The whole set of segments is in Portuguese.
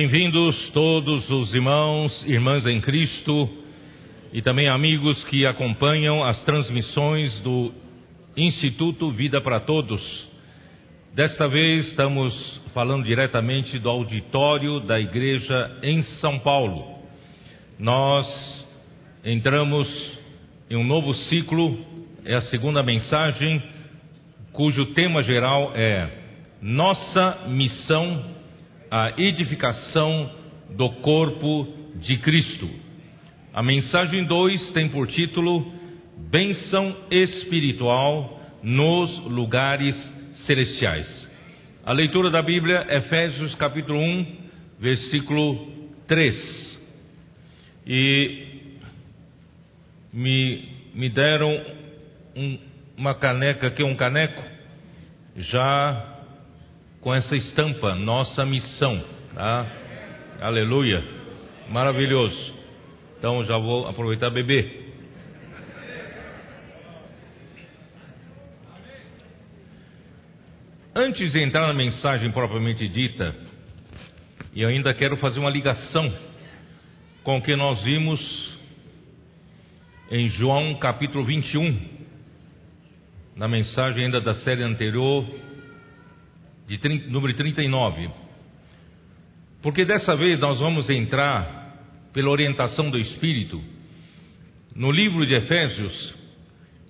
Bem-vindos todos os irmãos irmãs em Cristo e também amigos que acompanham as transmissões do Instituto Vida para Todos. Desta vez estamos falando diretamente do auditório da igreja em São Paulo. Nós entramos em um novo ciclo, é a segunda mensagem, cujo tema geral é Nossa Missão a edificação do corpo de Cristo. A mensagem 2 tem por título Bênção espiritual nos lugares celestiais. A leitura da Bíblia, Efésios capítulo 1, versículo 3. E me, me deram um, uma caneca aqui, um caneco, já com essa estampa, nossa missão, tá? Aleluia, maravilhoso. Então já vou aproveitar beber. Antes de entrar na mensagem propriamente dita, e ainda quero fazer uma ligação com o que nós vimos em João capítulo 21, na mensagem ainda da série anterior, de 30, número 39. Porque dessa vez nós vamos entrar, pela orientação do Espírito, no livro de Efésios,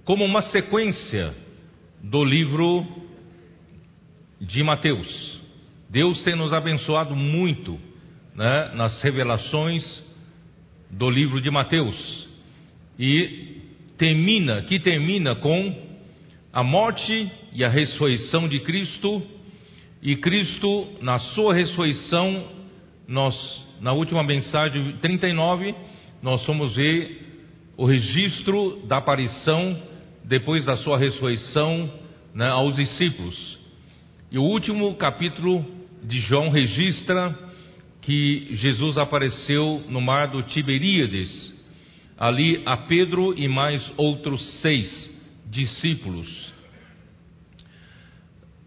como uma sequência do livro de Mateus. Deus tem nos abençoado muito né, nas revelações do livro de Mateus. E termina, que termina com a morte e a ressurreição de Cristo e Cristo, na sua ressurreição, nós, na última mensagem 39, nós fomos ver o registro da aparição depois da sua ressurreição né, aos discípulos. E o último capítulo de João registra que Jesus apareceu no mar do Tiberíades, ali a Pedro e mais outros seis discípulos.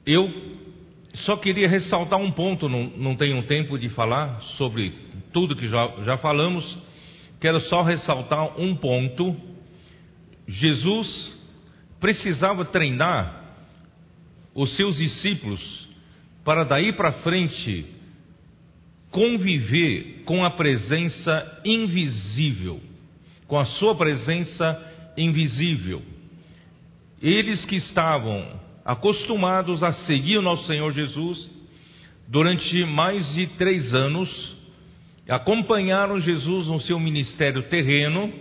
Eu só queria ressaltar um ponto, não, não tenho tempo de falar sobre tudo que já, já falamos, quero só ressaltar um ponto. Jesus precisava treinar os seus discípulos para daí para frente conviver com a presença invisível, com a sua presença invisível. Eles que estavam acostumados a seguir o nosso Senhor Jesus durante mais de três anos, acompanharam Jesus no seu ministério terreno,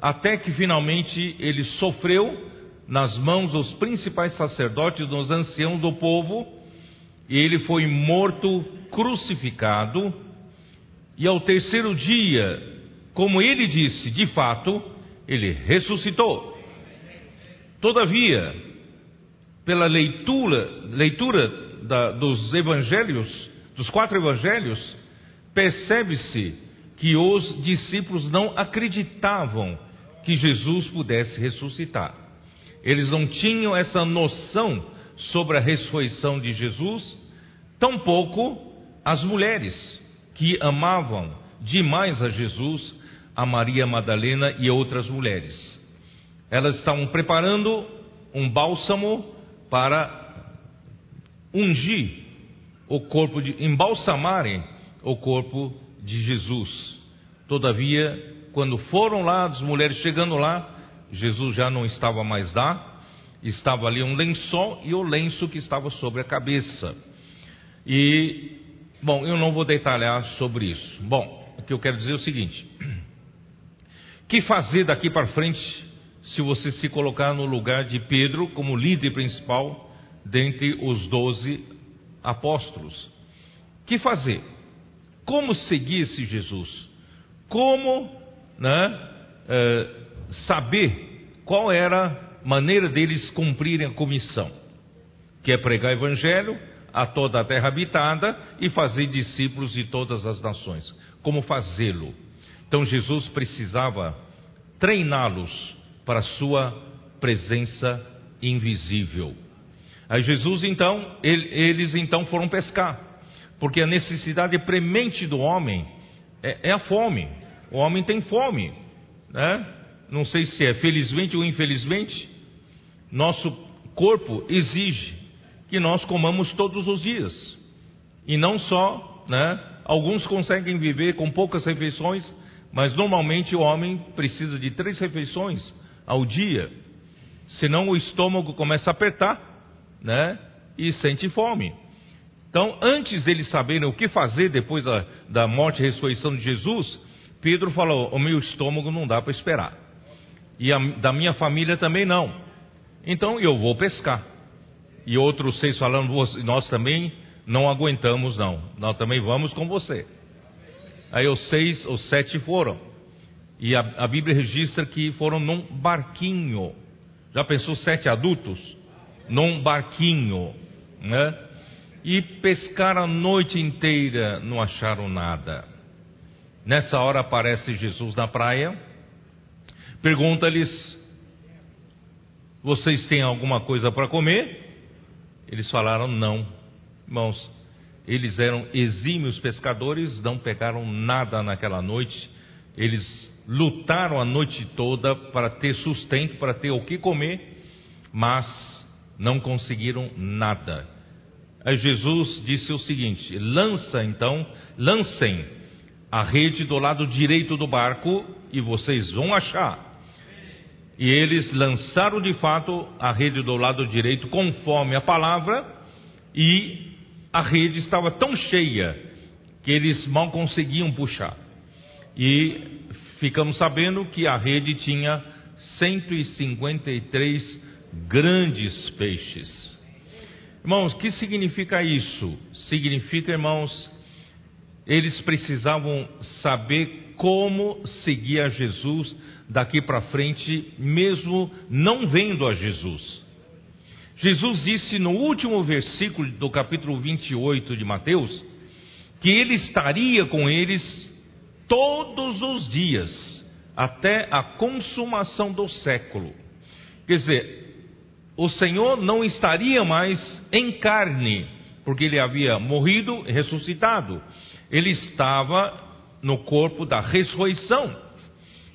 até que finalmente ele sofreu nas mãos dos principais sacerdotes, dos anciãos do povo, e ele foi morto, crucificado, e ao terceiro dia, como ele disse, de fato, ele ressuscitou. Todavia, pela leitura, leitura da, dos evangelhos, dos quatro evangelhos, percebe-se que os discípulos não acreditavam que Jesus pudesse ressuscitar. Eles não tinham essa noção sobre a ressurreição de Jesus, tampouco as mulheres que amavam demais a Jesus, a Maria Madalena e outras mulheres. Elas estavam preparando um bálsamo para ungir o corpo de embalsamarem o corpo de Jesus. Todavia, quando foram lá, as mulheres chegando lá, Jesus já não estava mais lá, estava ali um lençol e o lenço que estava sobre a cabeça. E, bom, eu não vou detalhar sobre isso. Bom, o que eu quero dizer é o seguinte: que fazer daqui para frente se você se colocar no lugar de Pedro como líder principal dentre os doze apóstolos. Que fazer? Como seguir esse Jesus? Como né, é, saber qual era a maneira deles cumprirem a comissão, que é pregar o evangelho a toda a terra habitada e fazer discípulos de todas as nações. Como fazê-lo? Então Jesus precisava treiná-los para sua presença invisível. Aí Jesus então, ele, eles então foram pescar, porque a necessidade premente do homem é, é a fome. O homem tem fome, né? Não sei se é felizmente ou infelizmente, nosso corpo exige que nós comamos todos os dias. E não só, né? Alguns conseguem viver com poucas refeições, mas normalmente o homem precisa de três refeições ao dia. Senão o estômago começa a apertar, né? E sente fome. Então, antes deles saberem o que fazer depois da, da morte e ressurreição de Jesus, Pedro falou: O meu estômago não dá para esperar. E a, da minha família também não. Então eu vou pescar. E outros seis falando: Nós também não aguentamos, não. Nós também vamos com você. Aí os seis, os sete foram. E a, a Bíblia registra que foram num barquinho. Já pensou sete adultos? Num barquinho, né? E pescaram a noite inteira, não acharam nada. Nessa hora aparece Jesus na praia, pergunta-lhes: Vocês têm alguma coisa para comer? Eles falaram: Não. Irmãos, eles eram exímios pescadores, não pegaram nada naquela noite. Eles lutaram a noite toda para ter sustento, para ter o que comer, mas não conseguiram nada. Aí Jesus disse o seguinte: lança então, lancem a rede do lado direito do barco e vocês vão achar. E eles lançaram de fato a rede do lado direito conforme a palavra, e a rede estava tão cheia que eles mal conseguiam puxar. E ficamos sabendo que a rede tinha 153 grandes peixes. Irmãos, o que significa isso? Significa, irmãos, eles precisavam saber como seguir a Jesus daqui para frente, mesmo não vendo a Jesus. Jesus disse no último versículo do capítulo 28 de Mateus que ele estaria com eles todos os dias, até a consumação do século. Quer dizer, o Senhor não estaria mais em carne, porque ele havia morrido e ressuscitado ele estava no corpo da ressurreição.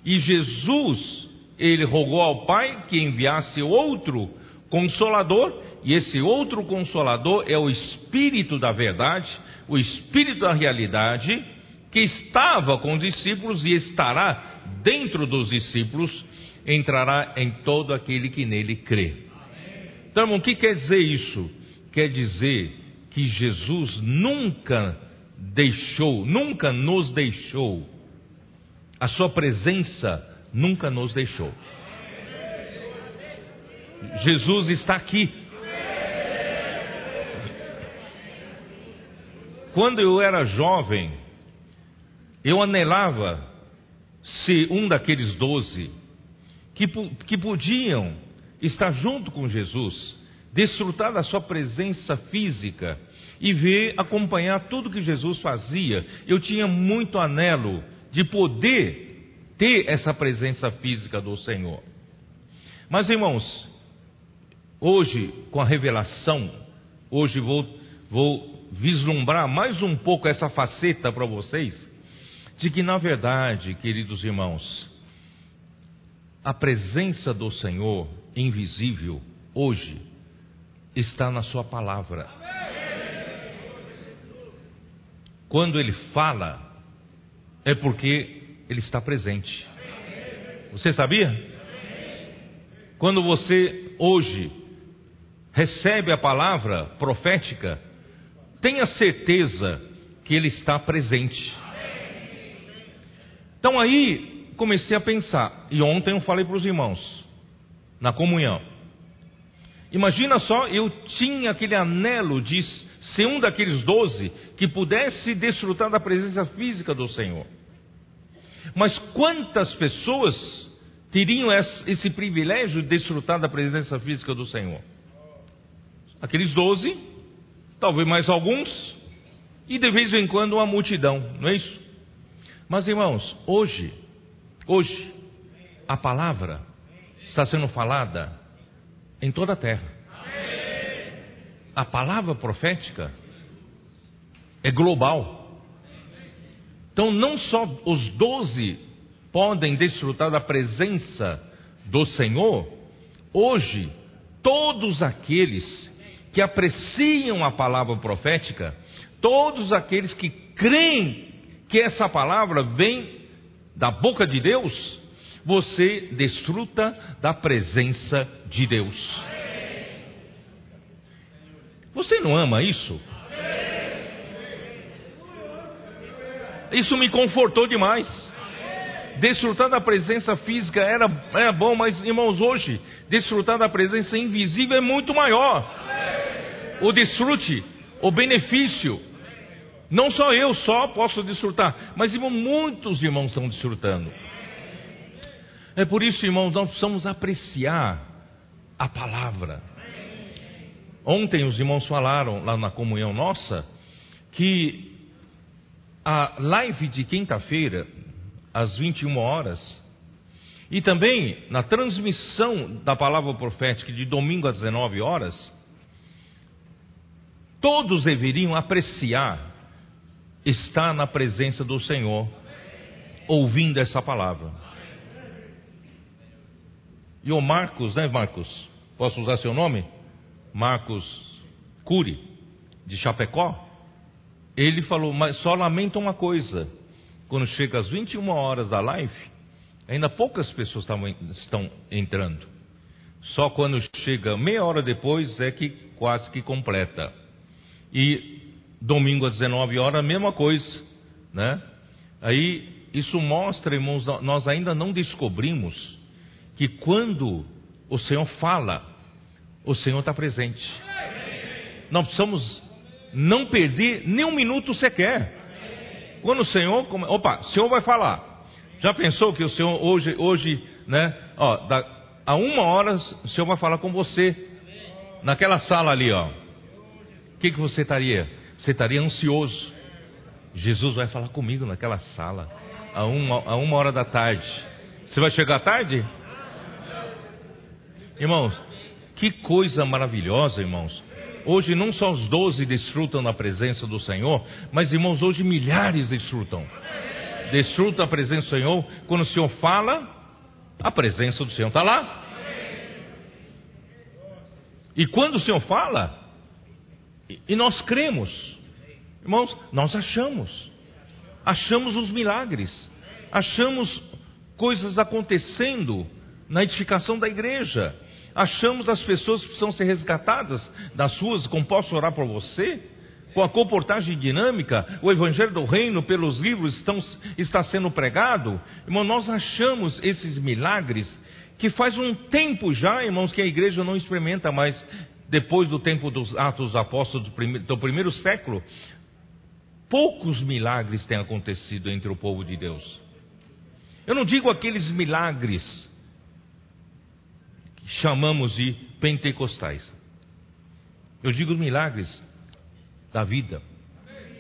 E Jesus, ele rogou ao Pai que enviasse outro consolador, e esse outro consolador é o Espírito da verdade, o Espírito da realidade, que estava com os discípulos e estará dentro dos discípulos, entrará em todo aquele que nele crê. Então, irmão, o que quer dizer isso? Quer dizer que Jesus nunca deixou, nunca nos deixou. A sua presença nunca nos deixou. Jesus está aqui. Quando eu era jovem, eu anelava ser um daqueles doze que, que podiam estar junto com Jesus, desfrutar da sua presença física e ver, acompanhar tudo que Jesus fazia. Eu tinha muito anelo de poder ter essa presença física do Senhor. Mas irmãos, hoje com a revelação, hoje vou, vou vislumbrar mais um pouco essa faceta para vocês, de que na verdade, queridos irmãos, a presença do Senhor invisível hoje está na Sua palavra. Quando ele fala, é porque ele está presente. Você sabia? Quando você hoje recebe a palavra profética, tenha certeza que ele está presente. Então aí comecei a pensar, e ontem eu falei para os irmãos, na comunhão. Imagina só, eu tinha aquele anelo de ser um daqueles doze que pudesse desfrutar da presença física do Senhor. Mas quantas pessoas teriam esse privilégio de desfrutar da presença física do Senhor? Aqueles doze, talvez mais alguns, e de vez em quando uma multidão, não é isso? Mas irmãos, hoje, hoje, a palavra está sendo falada em toda a terra. A palavra profética é global. Então, não só os doze podem desfrutar da presença do Senhor, hoje, todos aqueles que apreciam a palavra profética, todos aqueles que creem que essa palavra vem da boca de Deus, você desfruta da presença de Deus. Você não ama isso? Isso me confortou demais. Desfrutar da presença física era, era bom, mas irmãos, hoje, desfrutar da presença invisível é muito maior. O desfrute, o benefício, não só eu só posso desfrutar, mas muitos irmãos estão desfrutando. É por isso, irmãos, nós precisamos apreciar a palavra. Ontem os irmãos falaram lá na comunhão nossa que a live de quinta-feira, às 21 horas, e também na transmissão da palavra profética de domingo às 19 horas, todos deveriam apreciar estar na presença do Senhor, ouvindo essa palavra. E o Marcos, né, Marcos? Posso usar seu nome? Marcos Cury, de Chapecó. Ele falou, mas só lamenta uma coisa: quando chega às 21 horas da live, ainda poucas pessoas estão entrando. Só quando chega meia hora depois é que quase que completa. E domingo às 19 horas, a mesma coisa, né? Aí isso mostra, irmãos, nós ainda não descobrimos que quando o Senhor fala, o Senhor está presente. Nós precisamos não perder nem um minuto sequer. Quando o Senhor, opa, o Senhor vai falar. Já pensou que o Senhor hoje, hoje, né? Ó, da, a uma hora o Senhor vai falar com você naquela sala ali, ó. O que, que você estaria? Você estaria ansioso. Jesus vai falar comigo naquela sala a uma, a uma hora da tarde. Você vai chegar tarde? Irmãos, que coisa maravilhosa, irmãos. Hoje não só os doze desfrutam da presença do Senhor, mas, irmãos, hoje milhares desfrutam. Desfrutam a presença do Senhor. Quando o Senhor fala, a presença do Senhor está lá. E quando o Senhor fala, e nós cremos, irmãos, nós achamos, achamos os milagres, achamos coisas acontecendo na edificação da igreja achamos as pessoas que precisam ser resgatadas das suas, como posso orar por você? Com a comportagem dinâmica, o Evangelho do Reino pelos livros estão, está sendo pregado. Irmão, nós achamos esses milagres que faz um tempo já, irmãos, que a igreja não experimenta mais, depois do tempo dos Atos dos Apóstolos do primeiro, do primeiro século, poucos milagres têm acontecido entre o povo de Deus. Eu não digo aqueles milagres chamamos de pentecostais. Eu digo milagres da vida,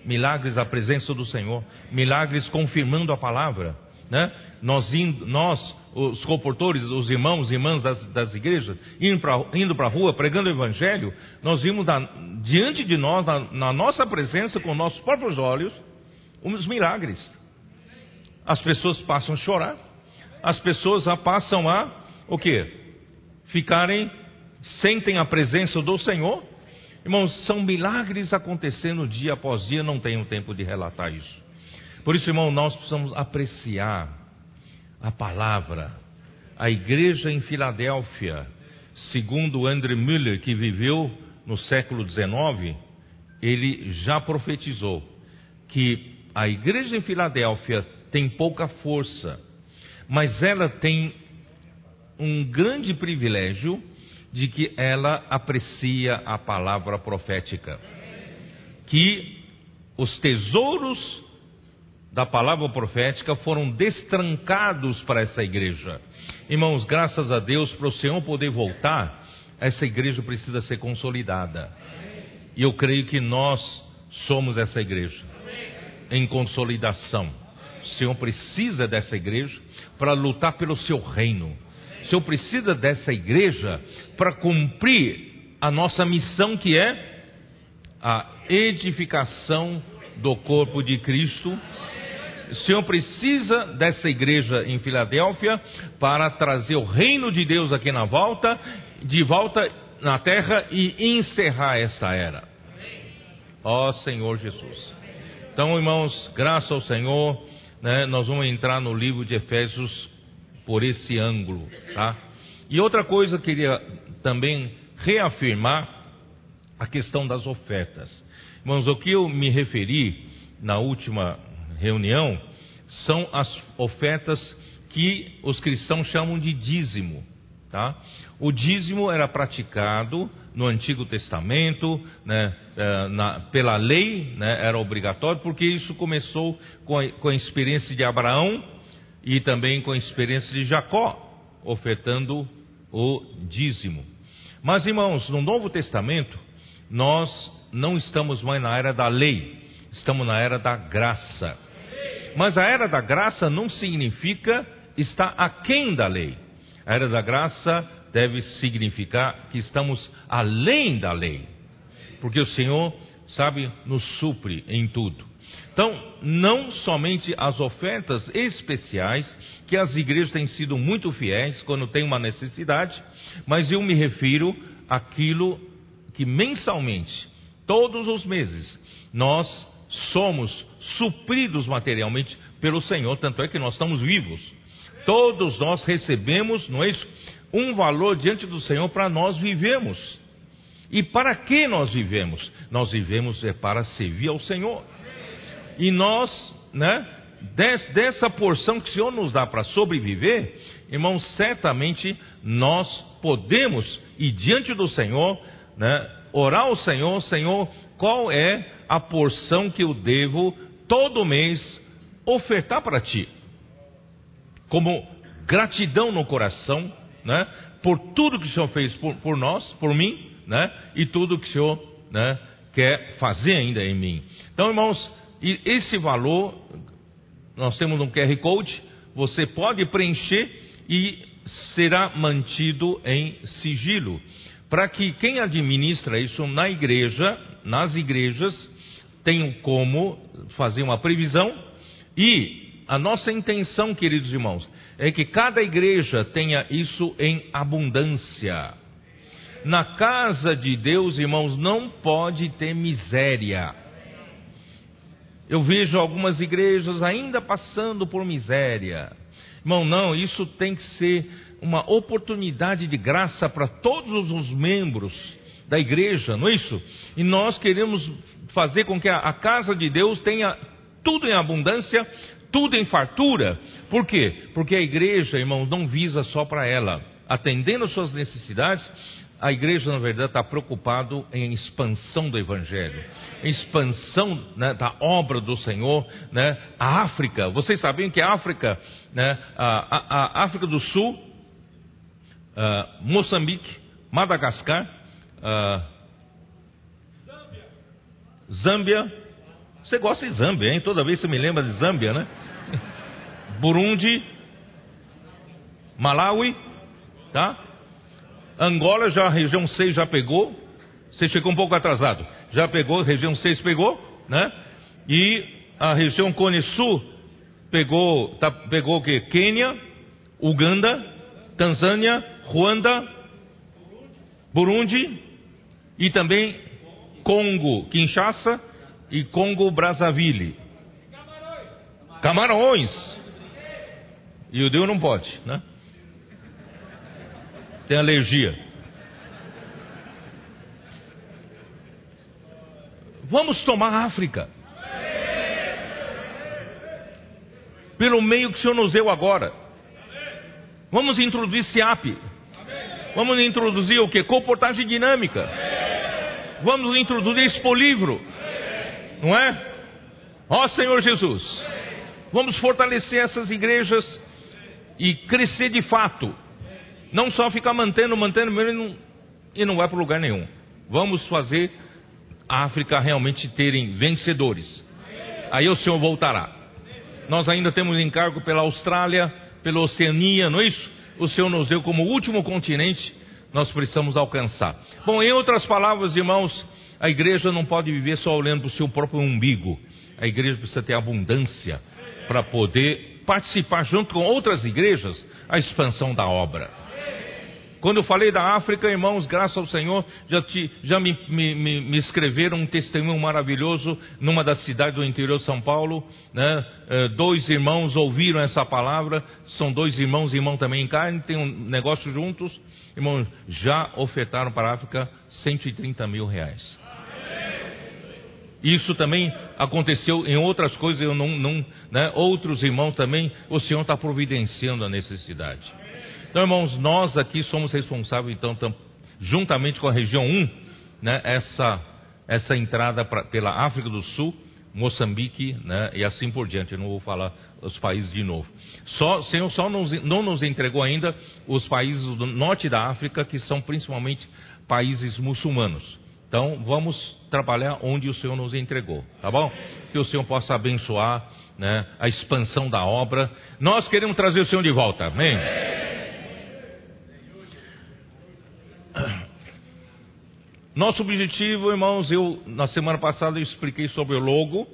milagres da presença do Senhor, milagres confirmando a palavra, né? Nós, indo, nós os comportores, os irmãos e irmãs das, das igrejas, indo para a rua pregando o evangelho, nós vimos na, diante de nós, na, na nossa presença, com nossos próprios olhos, uns milagres. As pessoas passam a chorar, as pessoas passam a o quê? ficarem, sentem a presença do Senhor. Irmãos, são milagres acontecendo dia após dia, não tenho tempo de relatar isso. Por isso, irmão, nós precisamos apreciar a palavra. A igreja em Filadélfia, segundo André Müller, que viveu no século XIX, ele já profetizou que a igreja em Filadélfia tem pouca força, mas ela tem um grande privilégio de que ela aprecia a palavra profética. que os tesouros da palavra profética foram destrancados para essa igreja. Irmãos, graças a Deus, para o Senhor poder voltar, essa igreja precisa ser consolidada. E eu creio que nós somos essa igreja em consolidação. O Senhor precisa dessa igreja para lutar pelo seu reino. O Senhor precisa dessa igreja para cumprir a nossa missão que é a edificação do corpo de Cristo o Senhor precisa dessa igreja em Filadélfia para trazer o reino de Deus aqui na volta, de volta na terra e encerrar essa era. Ó Senhor Jesus. Então, irmãos, graças ao Senhor, né, nós vamos entrar no livro de Efésios por esse ângulo, tá? E outra coisa eu queria também reafirmar a questão das ofertas. Irmãos, o que eu me referi na última reunião são as ofertas que os cristãos chamam de dízimo. Tá? O dízimo era praticado no Antigo Testamento, né, eh, na, pela lei, né, era obrigatório, porque isso começou com a, com a experiência de Abraão e também com a experiência de Jacó, ofertando o dízimo. Mas, irmãos, no Novo Testamento, nós não estamos mais na era da lei, estamos na era da graça. Mas a era da graça não significa estar aquém da lei. A era da graça deve significar que estamos além da lei. Porque o Senhor, sabe, nos supre em tudo. Então, não somente as ofertas especiais, que as igrejas têm sido muito fiéis quando tem uma necessidade, mas eu me refiro àquilo que mensalmente, todos os meses, nós somos supridos materialmente pelo Senhor, tanto é que nós estamos vivos. Todos nós recebemos, não é isso? Um valor diante do Senhor para nós vivemos. E para que nós vivemos? Nós vivemos é para servir ao Senhor. E nós, né, dessa porção que o Senhor nos dá para sobreviver, irmãos, certamente nós podemos ir diante do Senhor, né, orar ao Senhor, Senhor, qual é a porção que eu devo todo mês ofertar para ti, como gratidão no coração, né, por tudo que o Senhor fez por, por nós, por mim, né, e tudo que o Senhor né, quer fazer ainda em mim. Então, irmãos, esse valor, nós temos um QR Code, você pode preencher e será mantido em sigilo, para que quem administra isso na igreja, nas igrejas, tenham como fazer uma previsão e a nossa intenção, queridos irmãos, é que cada igreja tenha isso em abundância. Na casa de Deus, irmãos, não pode ter miséria. Eu vejo algumas igrejas ainda passando por miséria. Irmão, não, isso tem que ser uma oportunidade de graça para todos os membros da igreja, não é isso? E nós queremos fazer com que a, casa de Deus tenha tudo em abundância, tudo em fartura. Por quê? Porque a igreja, irmãos, não visa só para ela. Atendendo suas necessidades, a igreja, na verdade, está preocupado em expansão do Evangelho, expansão né, da obra do Senhor. Né? A África, vocês sabiam que a África, né, a, a, a África do Sul, uh, Moçambique, Madagascar, uh, Zâmbia. Você gosta de Zâmbia, hein? Toda vez você me lembra de Zâmbia, né? Burundi, Malawi, tá? Angola, já a região 6 já pegou. Você chegou um pouco atrasado. Já pegou, região 6 pegou, né? E a região Cone Sul pegou, tá, pegou o quê? Quênia, Uganda, Tanzânia, Ruanda, Burundi e também Congo Kinshasa e Congo Brazzaville. Camarões. E o Deus não pode, né? Tem alergia. Vamos tomar a África. Pelo meio que o Senhor nos deu agora. Vamos introduzir SIAP. Vamos introduzir o que? Comportagem dinâmica. Vamos introduzir Expo Livro. Não é? Ó Senhor Jesus, vamos fortalecer essas igrejas e crescer de fato. Não só ficar mantendo, mantendo, e não, e não vai para lugar nenhum. Vamos fazer a África realmente terem vencedores. Aí o Senhor voltará. Nós ainda temos encargo pela Austrália, pela Oceania, não é isso? O Senhor nos deu como último continente, nós precisamos alcançar. Bom, em outras palavras, irmãos, a igreja não pode viver só olhando para o seu próprio umbigo. A igreja precisa ter abundância para poder participar junto com outras igrejas a expansão da obra. Quando eu falei da África, irmãos, graças ao Senhor, já, te, já me, me, me, escreveram um testemunho maravilhoso numa das cidades do interior de São Paulo. Né? Eh, dois irmãos ouviram essa palavra, são dois irmãos, irmão também em carne, tem um negócio juntos. Irmãos, já ofertaram para a África 130 mil reais. Isso também aconteceu em outras coisas, eu não, não né? outros irmãos também, o Senhor está providenciando a necessidade. Então, irmãos, nós aqui somos responsáveis, então, tam, juntamente com a região 1, né, essa, essa entrada pra, pela África do Sul, Moçambique, né, e assim por diante. Eu não vou falar os países de novo. Só, Senhor só nos, não nos entregou ainda os países do norte da África, que são principalmente países muçulmanos. Então, vamos trabalhar onde o Senhor nos entregou, tá bom? Que o Senhor possa abençoar né, a expansão da obra. Nós queremos trazer o Senhor de volta, amém? Nosso objetivo, irmãos, eu na semana passada eu expliquei sobre o logo.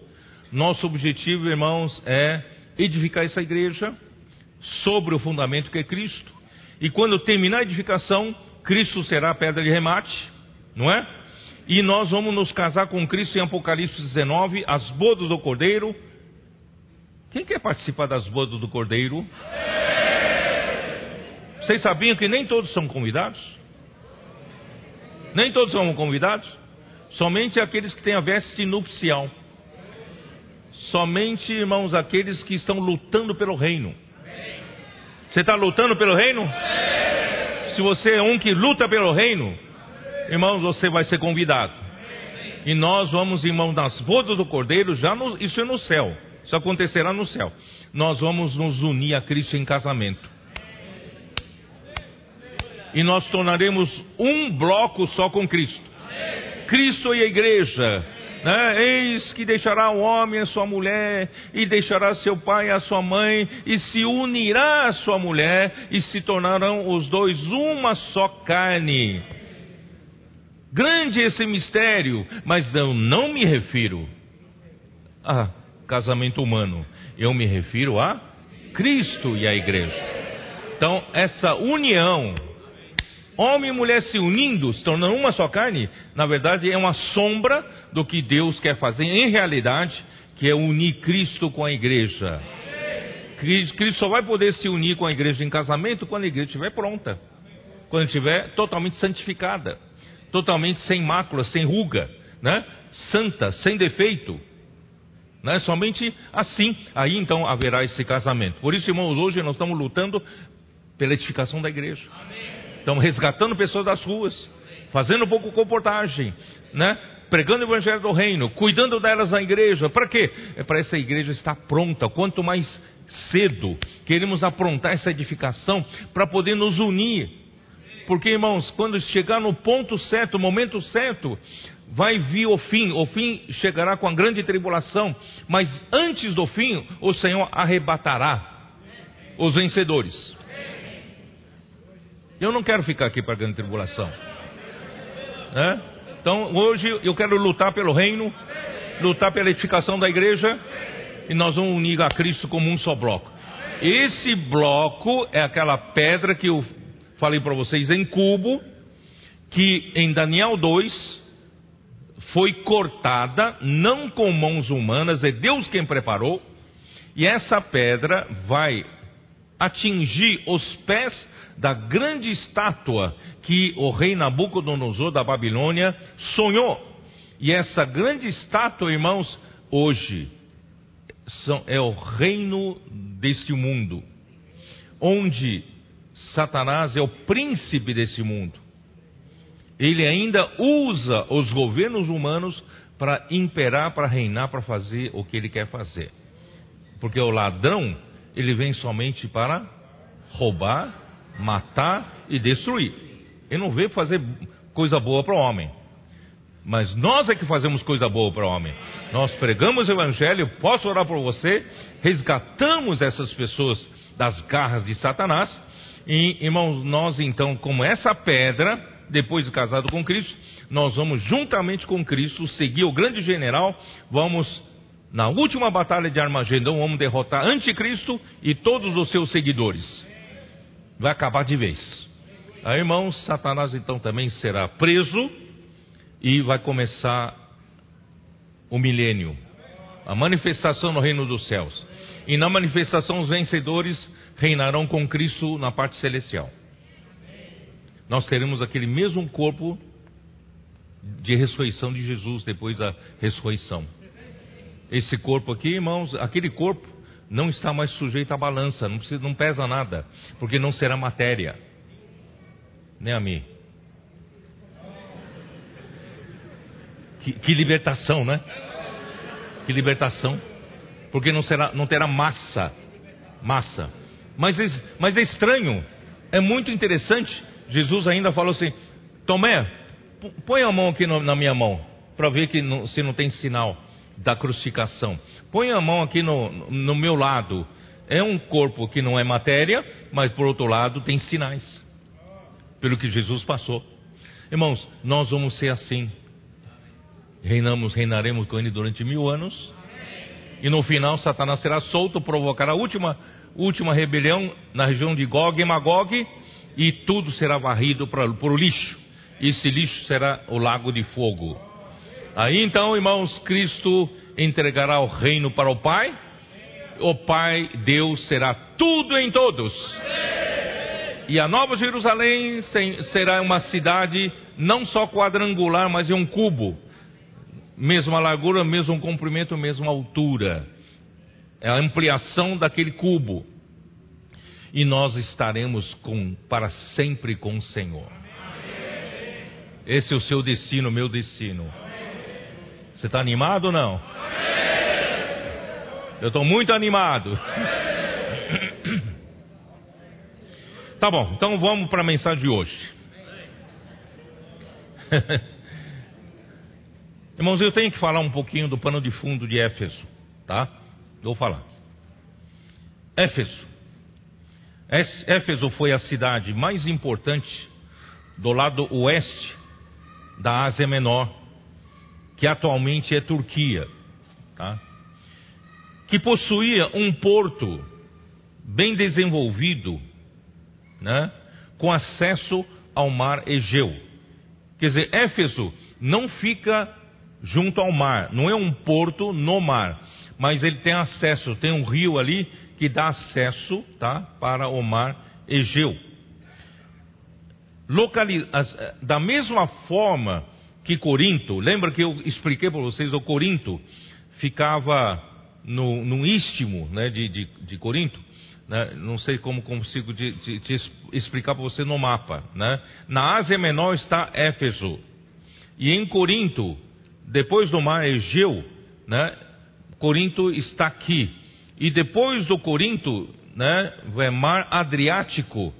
Nosso objetivo, irmãos, é edificar essa igreja sobre o fundamento que é Cristo. E quando terminar a edificação, Cristo será a pedra de remate, não é? E nós vamos nos casar com Cristo em Apocalipse 19, as bodas do Cordeiro. Quem quer participar das bodas do Cordeiro? Vocês sabiam que nem todos são convidados? Nem todos são convidados. Somente aqueles que têm a veste nupcial. Somente, irmãos, aqueles que estão lutando pelo reino. Você está lutando pelo reino? Se você é um que luta pelo reino, irmãos, você vai ser convidado. E nós vamos, irmãos, nas bodas do Cordeiro, já no, isso é no céu. Isso acontecerá no céu. Nós vamos nos unir a Cristo em casamento e nós tornaremos um bloco só com Cristo. Cristo e a igreja. Né? Eis que deixará o homem a sua mulher, e deixará seu pai a sua mãe, e se unirá a sua mulher, e se tornarão os dois uma só carne. Grande esse mistério, mas eu não me refiro a casamento humano, eu me refiro a Cristo e a igreja. Então, essa união Homem e mulher se unindo, se tornando uma só carne, na verdade é uma sombra do que Deus quer fazer em realidade, que é unir Cristo com a igreja. Cristo só vai poder se unir com a igreja em casamento quando a igreja estiver pronta, quando estiver totalmente santificada, totalmente sem mácula, sem ruga, né? santa, sem defeito. Né? Somente assim, aí então haverá esse casamento. Por isso, irmãos, hoje nós estamos lutando pela edificação da igreja. Amém. Estamos resgatando pessoas das ruas, fazendo um pouco comportagem, né? Pregando o evangelho do reino, cuidando delas na igreja. Para quê? É para essa igreja estar pronta. Quanto mais cedo queremos aprontar essa edificação para poder nos unir. Porque, irmãos, quando chegar no ponto certo, momento certo, vai vir o fim. O fim chegará com a grande tribulação. Mas antes do fim, o Senhor arrebatará os vencedores. Eu não quero ficar aqui para grande tribulação. Né? Então, hoje eu quero lutar pelo reino, lutar pela edificação da igreja, e nós vamos unir a Cristo como um só bloco. Esse bloco é aquela pedra que eu falei para vocês em cubo, que em Daniel 2 foi cortada, não com mãos humanas, é Deus quem preparou, e essa pedra vai atingir os pés da grande estátua que o rei Nabucodonosor da Babilônia sonhou. E essa grande estátua, irmãos, hoje é o reino deste mundo, onde Satanás é o príncipe desse mundo. ele ainda usa os governos humanos para imperar, para reinar, para fazer o que ele quer fazer. Porque o ladrão, ele vem somente para roubar, matar e destruir. Ele não veio fazer coisa boa para o homem. Mas nós é que fazemos coisa boa para o homem. Nós pregamos o evangelho, posso orar por você, resgatamos essas pessoas das garras de Satanás. E, irmãos, nós então, como essa pedra, depois de casado com Cristo, nós vamos juntamente com Cristo seguir o grande general, vamos na última batalha de Armagedon, vamos derrotar Anticristo e todos os seus seguidores. Vai acabar de vez. Aí, irmãos, Satanás então também será preso e vai começar o milênio, a manifestação no reino dos céus. E na manifestação os vencedores reinarão com Cristo na parte celestial. Nós teremos aquele mesmo corpo de ressurreição de Jesus depois da ressurreição. Esse corpo aqui, irmãos, aquele corpo não está mais sujeito à balança, não, precisa, não pesa nada, porque não será matéria. Né, Ami? Que, que libertação, né? Que libertação. Porque não, será, não terá massa. Massa. Mas, mas é estranho, é muito interessante. Jesus ainda falou assim: Tomé, põe a mão aqui no, na minha mão, para ver que não, se não tem sinal da crucificação. Põe a mão aqui no, no meu lado. É um corpo que não é matéria, mas por outro lado tem sinais. Pelo que Jesus passou. Irmãos, nós vamos ser assim. Reinamos, reinaremos com ele durante mil anos. E no final, Satanás será solto, provocará a última, última rebelião na região de Gog e Magog, e tudo será varrido para, por lixo. Esse lixo será o lago de fogo. Aí então, irmãos, Cristo entregará o reino para o Pai. O Pai, Deus, será tudo em todos. E a Nova Jerusalém será uma cidade não só quadrangular, mas em um cubo. Mesma largura, mesmo comprimento, mesma altura. É a ampliação daquele cubo. E nós estaremos com, para sempre com o Senhor. Esse é o seu destino, meu destino. Você está animado ou não? Eu estou muito animado. Tá bom, então vamos para a mensagem de hoje. Irmãos, eu tenho que falar um pouquinho do pano de fundo de Éfeso, tá? Vou falar. Éfeso. Éfeso foi a cidade mais importante do lado oeste da Ásia Menor que atualmente é Turquia, tá? que possuía um porto bem desenvolvido, né? com acesso ao mar Egeu. Quer dizer, Éfeso não fica junto ao mar, não é um porto no mar, mas ele tem acesso, tem um rio ali que dá acesso tá, para o mar Egeu. Localiz... Da mesma forma que Corinto, lembra que eu expliquei para vocês, o Corinto ficava no, no istmo né, de, de, de Corinto, né, não sei como consigo te, te, te explicar para você no mapa. Né? Na Ásia Menor está Éfeso, e em Corinto, depois do mar Egeu, né, Corinto está aqui, e depois do Corinto, né, é mar Adriático,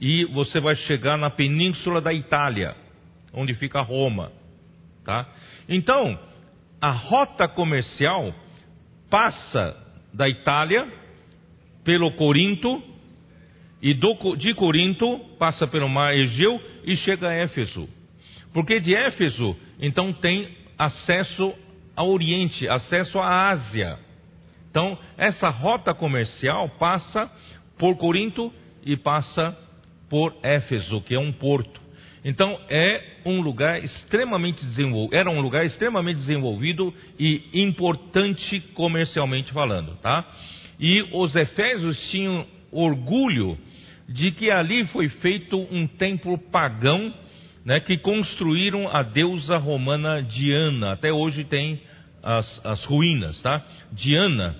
e você vai chegar na península da Itália, onde fica Roma. Tá? Então, a rota comercial passa da Itália pelo Corinto e do, de Corinto passa pelo mar Egeu e chega a Éfeso. Porque de Éfeso, então tem acesso ao Oriente, acesso à Ásia. Então, essa rota comercial passa por Corinto e passa por Éfeso, que é um porto. Então é um lugar extremamente desenvolvido, era um lugar extremamente desenvolvido e importante comercialmente falando, tá? E os efésios tinham orgulho de que ali foi feito um templo pagão, né, que construíram a deusa romana Diana. Até hoje tem as, as ruínas, tá? Diana,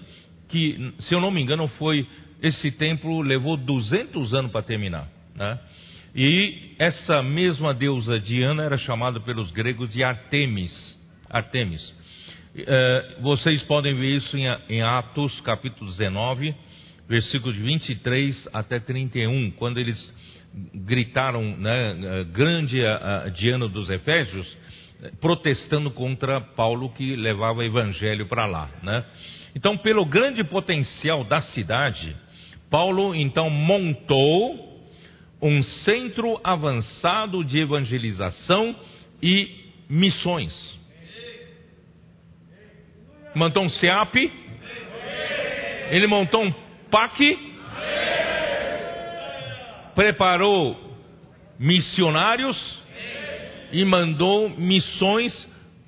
que se eu não me engano foi esse templo levou 200 anos para terminar, né? E essa mesma deusa Diana era chamada pelos gregos de Artemis. Artemis. É, vocês podem ver isso em Atos capítulo 19, versículos 23 até 31, quando eles gritaram, né, grande a, a Diana dos Efésios, protestando contra Paulo que levava o evangelho para lá, né? Então, pelo grande potencial da cidade, Paulo então montou um centro avançado de evangelização e missões. Montou um SEAP, ele montou um PAC, preparou missionários e mandou missões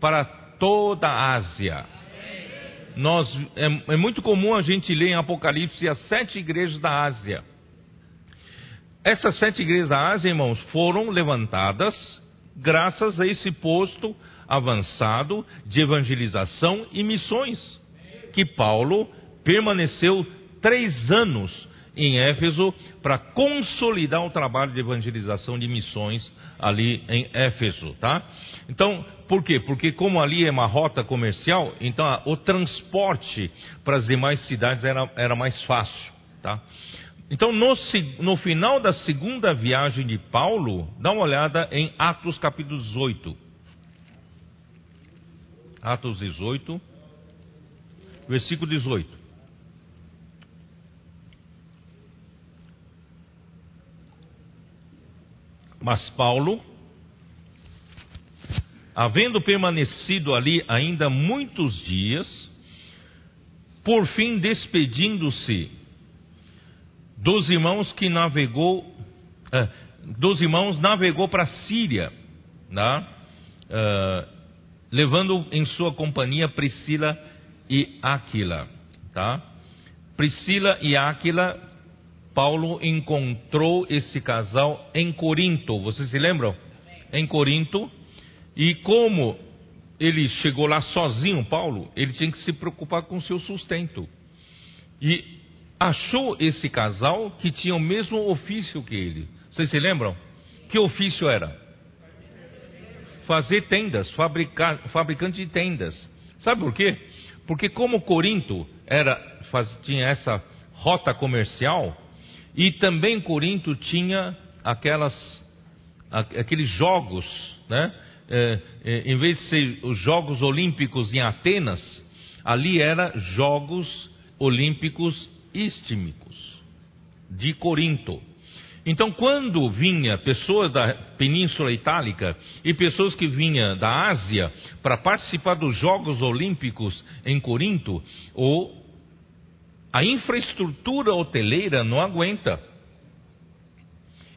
para toda a Ásia. Nós, é, é muito comum a gente ler em Apocalipse as sete igrejas da Ásia. Essas sete igrejas da Ásia, irmãos, foram levantadas graças a esse posto avançado de evangelização e missões, que Paulo permaneceu três anos em Éfeso para consolidar o trabalho de evangelização de missões ali em Éfeso, tá? Então, por quê? Porque como ali é uma rota comercial, então o transporte para as demais cidades era, era mais fácil, tá? Então, no, no final da segunda viagem de Paulo, dá uma olhada em Atos capítulo 18. Atos 18, versículo 18. Mas Paulo, havendo permanecido ali ainda muitos dias, por fim despedindo-se dos irmãos que navegou, eh, dos irmãos navegou para a Síria, né? uh, levando em sua companhia Priscila e Áquila, tá? Priscila e Áquila Paulo encontrou esse casal em Corinto. Vocês se lembram? Em Corinto. E como ele chegou lá sozinho, Paulo, ele tinha que se preocupar com o seu sustento. E achou esse casal que tinha o mesmo ofício que ele. Vocês se lembram? Que ofício era? Fazer tendas, fabricar, fabricante de tendas. Sabe por quê? Porque como Corinto era, faz, tinha essa rota comercial, e também Corinto tinha aquelas, aqueles jogos, né? É, é, em vez de ser os Jogos Olímpicos em Atenas, ali era Jogos Olímpicos Istímicos de Corinto. Então, quando vinha pessoas da Península Itálica e pessoas que vinham da Ásia para participar dos Jogos Olímpicos em Corinto, ou a infraestrutura hoteleira não aguenta.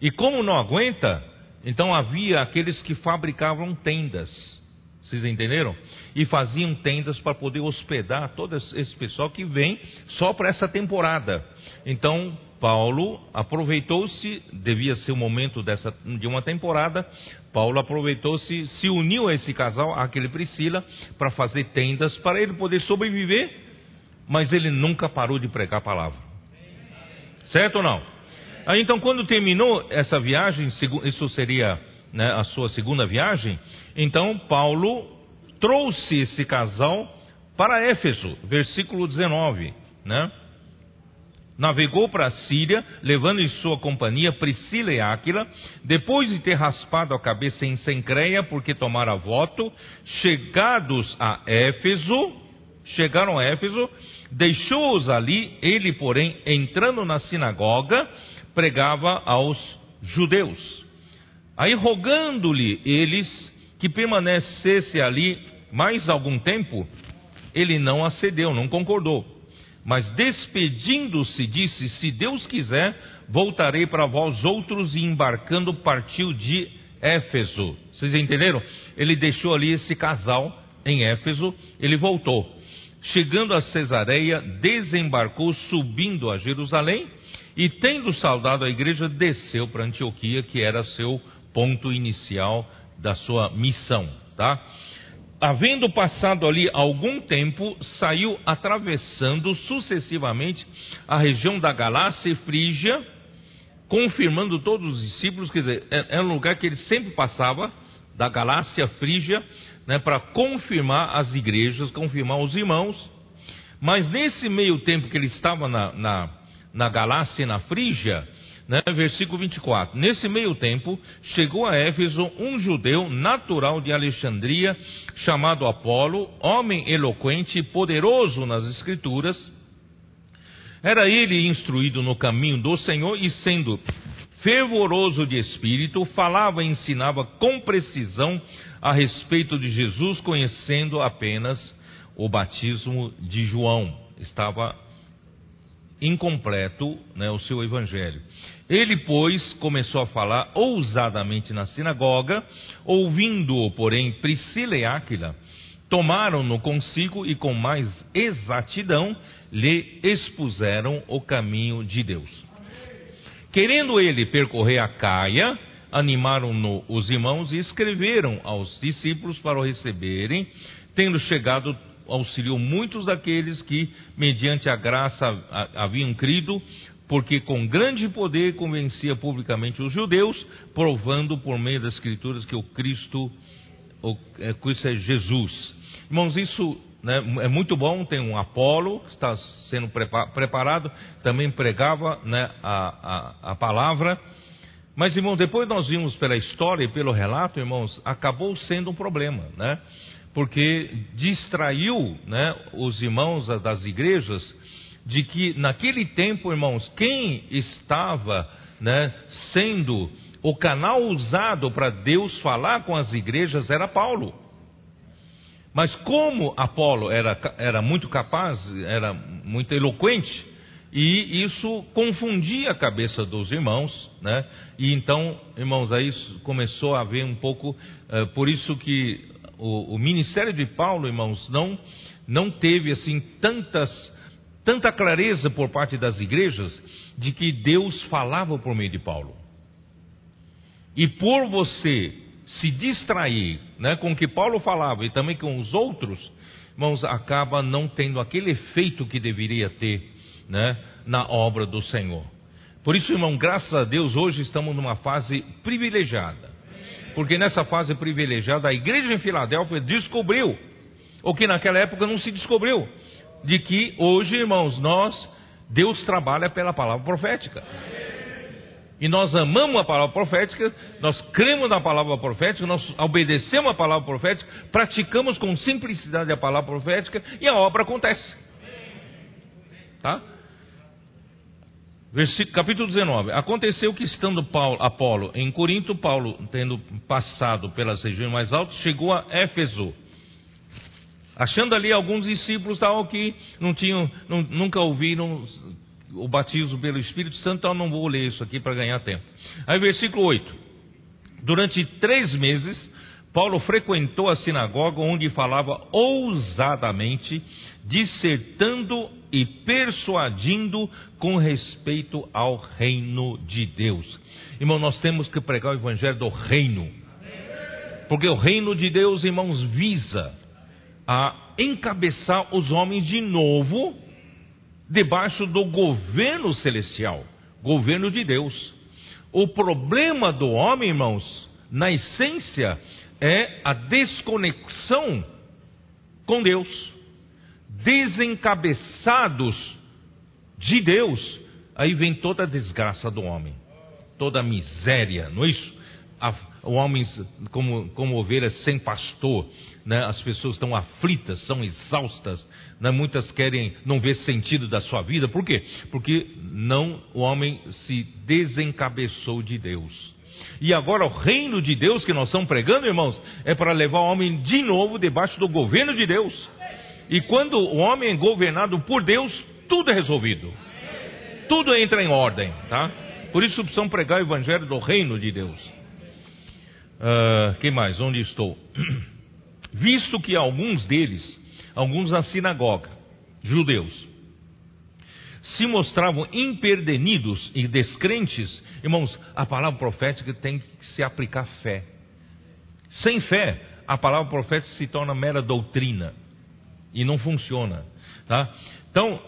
E como não aguenta, então havia aqueles que fabricavam tendas. Vocês entenderam? E faziam tendas para poder hospedar todo esse pessoal que vem só para essa temporada. Então, Paulo aproveitou-se, devia ser o momento dessa, de uma temporada, Paulo aproveitou-se, se uniu a esse casal, aquele Priscila, para fazer tendas para ele poder sobreviver mas ele nunca parou de pregar a palavra. Certo ou não? Aí então, quando terminou essa viagem, isso seria né, a sua segunda viagem, então Paulo trouxe esse casal para Éfeso, versículo 19, né? Navegou para a Síria, levando em sua companhia Priscila e Áquila, depois de ter raspado a cabeça em Sencreia, porque tomara voto, chegados a Éfeso, chegaram a Éfeso, deixou-os ali, ele, porém, entrando na sinagoga, pregava aos judeus. Aí, rogando-lhe eles que permanecesse ali mais algum tempo, ele não acedeu, não concordou. Mas despedindo-se, disse: Se Deus quiser, voltarei para vós outros, e embarcando, partiu de Éfeso. Vocês entenderam? Ele deixou ali esse casal em Éfeso, ele voltou. Chegando a Cesareia, desembarcou subindo a Jerusalém e, tendo saudado a igreja, desceu para Antioquia, que era seu ponto inicial da sua missão, tá? Havendo passado ali algum tempo, saiu atravessando sucessivamente a região da Galácia e Frígia, confirmando todos os discípulos, quer dizer, é, era um lugar que ele sempre passava, da Galácia Frígia, né, para confirmar as igrejas, confirmar os irmãos. Mas nesse meio tempo que ele estava na, na, na Galácia e na Frígia, né, versículo 24: Nesse meio tempo, chegou a Éfeso um judeu natural de Alexandria, chamado Apolo, homem eloquente e poderoso nas Escrituras. Era ele instruído no caminho do Senhor e, sendo fervoroso de espírito, falava e ensinava com precisão a respeito de Jesus, conhecendo apenas o batismo de João. Estava incompleto né, o seu evangelho. Ele, pois, começou a falar ousadamente na sinagoga, ouvindo-o, porém, Priscila e Áquila, tomaram-no consigo e com mais exatidão lhe expuseram o caminho de Deus. Querendo ele percorrer a Caia, animaram-no os irmãos e escreveram aos discípulos para o receberem, tendo chegado auxiliou muitos daqueles que, mediante a graça, haviam crido, porque com grande poder convencia publicamente os judeus, provando por meio das Escrituras que o Cristo, o é, Cristo é Jesus. Irmãos, isso né, é muito bom. Tem um Apolo que está sendo preparado, também pregava né, a, a, a palavra. Mas, irmão, depois nós vimos pela história e pelo relato, irmãos, acabou sendo um problema, né? Porque distraiu né, os irmãos das igrejas de que naquele tempo, irmãos, quem estava né, sendo o canal usado para Deus falar com as igrejas era Paulo. Mas como Apolo era, era muito capaz, era muito eloquente, e isso confundia a cabeça dos irmãos, né? E então, irmãos, aí começou a haver um pouco, uh, por isso que o, o, ministério de Paulo, irmãos, não não teve assim tantas tanta clareza por parte das igrejas de que Deus falava por meio de Paulo. E por você se distrair né, com o que Paulo falava e também com os outros, irmãos, acaba não tendo aquele efeito que deveria ter né, na obra do Senhor. Por isso, irmão, graças a Deus, hoje estamos numa fase privilegiada. Porque nessa fase privilegiada, a igreja em Filadélfia descobriu o que naquela época não se descobriu de que hoje, irmãos, nós, Deus trabalha pela palavra profética. E nós amamos a palavra profética, nós cremos na palavra profética, nós obedecemos a palavra profética, praticamos com simplicidade a palavra profética e a obra acontece. Tá? Versículo, capítulo 19. Aconteceu que, estando Paulo, Apolo em Corinto, Paulo, tendo passado pelas regiões mais altas, chegou a Éfeso achando ali alguns discípulos tal que não tinham, não, nunca ouviram o batismo pelo Espírito Santo, então não vou ler isso aqui para ganhar tempo. Aí versículo 8. Durante três meses, Paulo frequentou a sinagoga onde falava ousadamente, dissertando e persuadindo com respeito ao reino de Deus. Irmão, nós temos que pregar o evangelho do reino. Porque o reino de Deus, irmãos, visa a encabeçar os homens de novo debaixo do governo celestial, governo de Deus. O problema do homem, irmãos, na essência, é a desconexão com Deus. Desencabeçados de Deus, aí vem toda a desgraça do homem, toda a miséria, não é isso? homens como, como ovelhas sem pastor, né? as pessoas estão aflitas, são exaustas, né? muitas querem não ver sentido da sua vida, por quê? Porque não o homem se desencabeçou de Deus. E agora o reino de Deus que nós estamos pregando, irmãos, é para levar o homem de novo debaixo do governo de Deus. E quando o homem é governado por Deus, tudo é resolvido. Tudo entra em ordem, tá? Por isso precisamos pregar o evangelho do reino de Deus. Uh, quem mais? Onde estou? Visto que alguns deles, alguns na sinagoga, judeus, se mostravam imperdenidos e descrentes, irmãos, a palavra profética tem que se aplicar fé. Sem fé, a palavra profética se torna mera doutrina e não funciona. Tá? Então,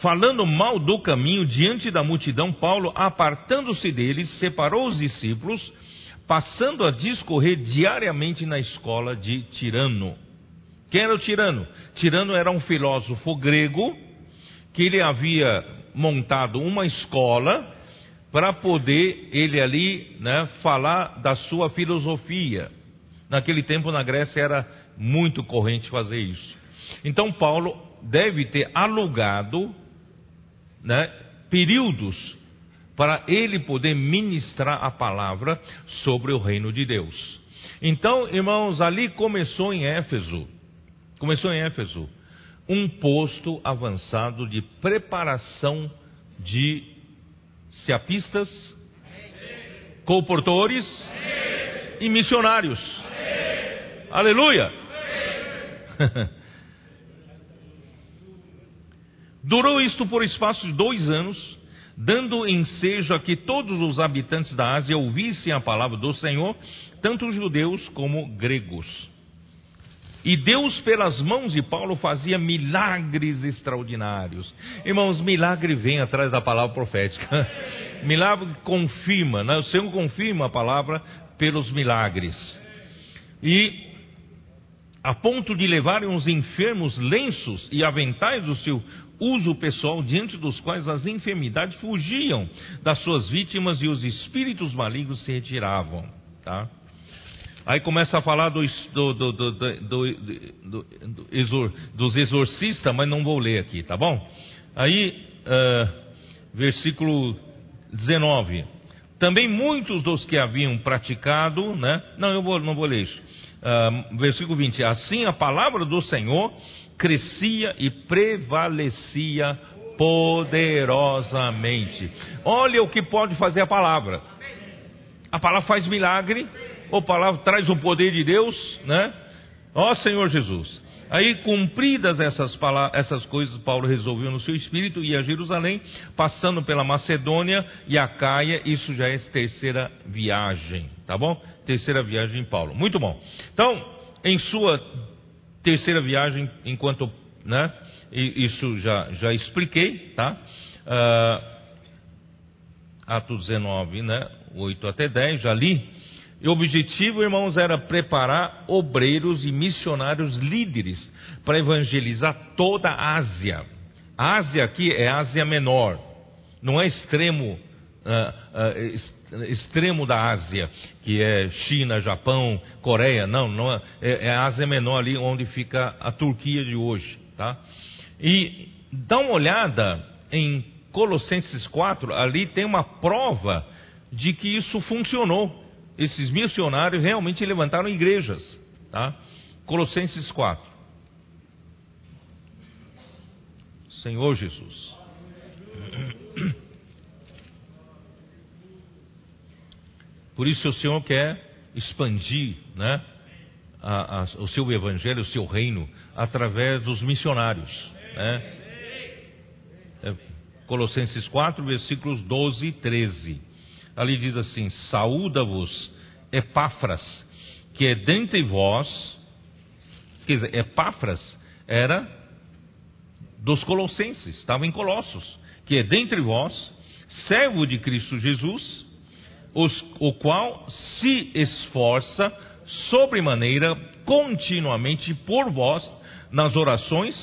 falando mal do caminho diante da multidão, Paulo, apartando-se deles, separou os discípulos, passando a discorrer diariamente na escola de Tirano. Quem era o Tirano? Tirano era um filósofo grego que ele havia montado uma escola para poder ele ali né, falar da sua filosofia. Naquele tempo na Grécia era muito corrente fazer isso. Então Paulo deve ter alugado né, períodos para ele poder ministrar a palavra sobre o reino de Deus. Então, irmãos, ali começou em Éfeso, começou em Éfeso, um posto avançado de preparação de seapistas, colportores e missionários. Aleluia! Durou isto por espaço de dois anos, dando ensejo a que todos os habitantes da Ásia ouvissem a palavra do Senhor, tanto judeus como gregos. E Deus, pelas mãos de Paulo, fazia milagres extraordinários. Irmãos, milagre vem atrás da palavra profética. Milagre confirma, né? o Senhor confirma a palavra pelos milagres. E a ponto de levarem os enfermos lenços e aventais do seu uso pessoal, diante dos quais as enfermidades fugiam das suas vítimas e os espíritos malignos se retiravam. Tá? Aí começa a falar do, do, do, dos exorcistas, mas não vou ler aqui, tá bom? Aí, uh, versículo 19. Também muitos dos que haviam praticado, né? Não, eu vou, não vou ler isso. Uh, versículo 20. Assim a palavra do Senhor crescia e prevalecia poderosamente. Olha o que pode fazer a palavra. A palavra faz milagre, a palavra traz o poder de Deus, né? Ó Senhor Jesus. Aí, cumpridas essas, essas coisas, Paulo resolveu no seu espírito ir a Jerusalém, passando pela Macedônia e a Caia. Isso já é terceira viagem, tá bom? Terceira viagem em Paulo. Muito bom. Então, em sua terceira viagem, enquanto, né? Isso já, já expliquei, tá? Uh, Atos 19, né? 8 até 10, já li. E o objetivo, irmãos, era preparar obreiros e missionários líderes para evangelizar toda a Ásia. A Ásia aqui é Ásia Menor, não é extremo, uh, uh, extremo da Ásia, que é China, Japão, Coreia, não, não é, é, é a Ásia Menor ali onde fica a Turquia de hoje, tá? E dá uma olhada em Colossenses 4, ali tem uma prova de que isso funcionou esses missionários realmente levantaram igrejas. Tá? Colossenses 4. Senhor Jesus. Por isso o Senhor quer expandir né, a, a, o seu evangelho, o seu reino, através dos missionários. Né? É, Colossenses 4, versículos 12 e 13 ali diz assim: Saúda-vos, Epáfras, que é dentre vós. Quer dizer, Epáfras era dos Colossenses, estava em Colossos, que é dentre vós, servo de Cristo Jesus, os, o qual se esforça sobremaneira continuamente por vós nas orações,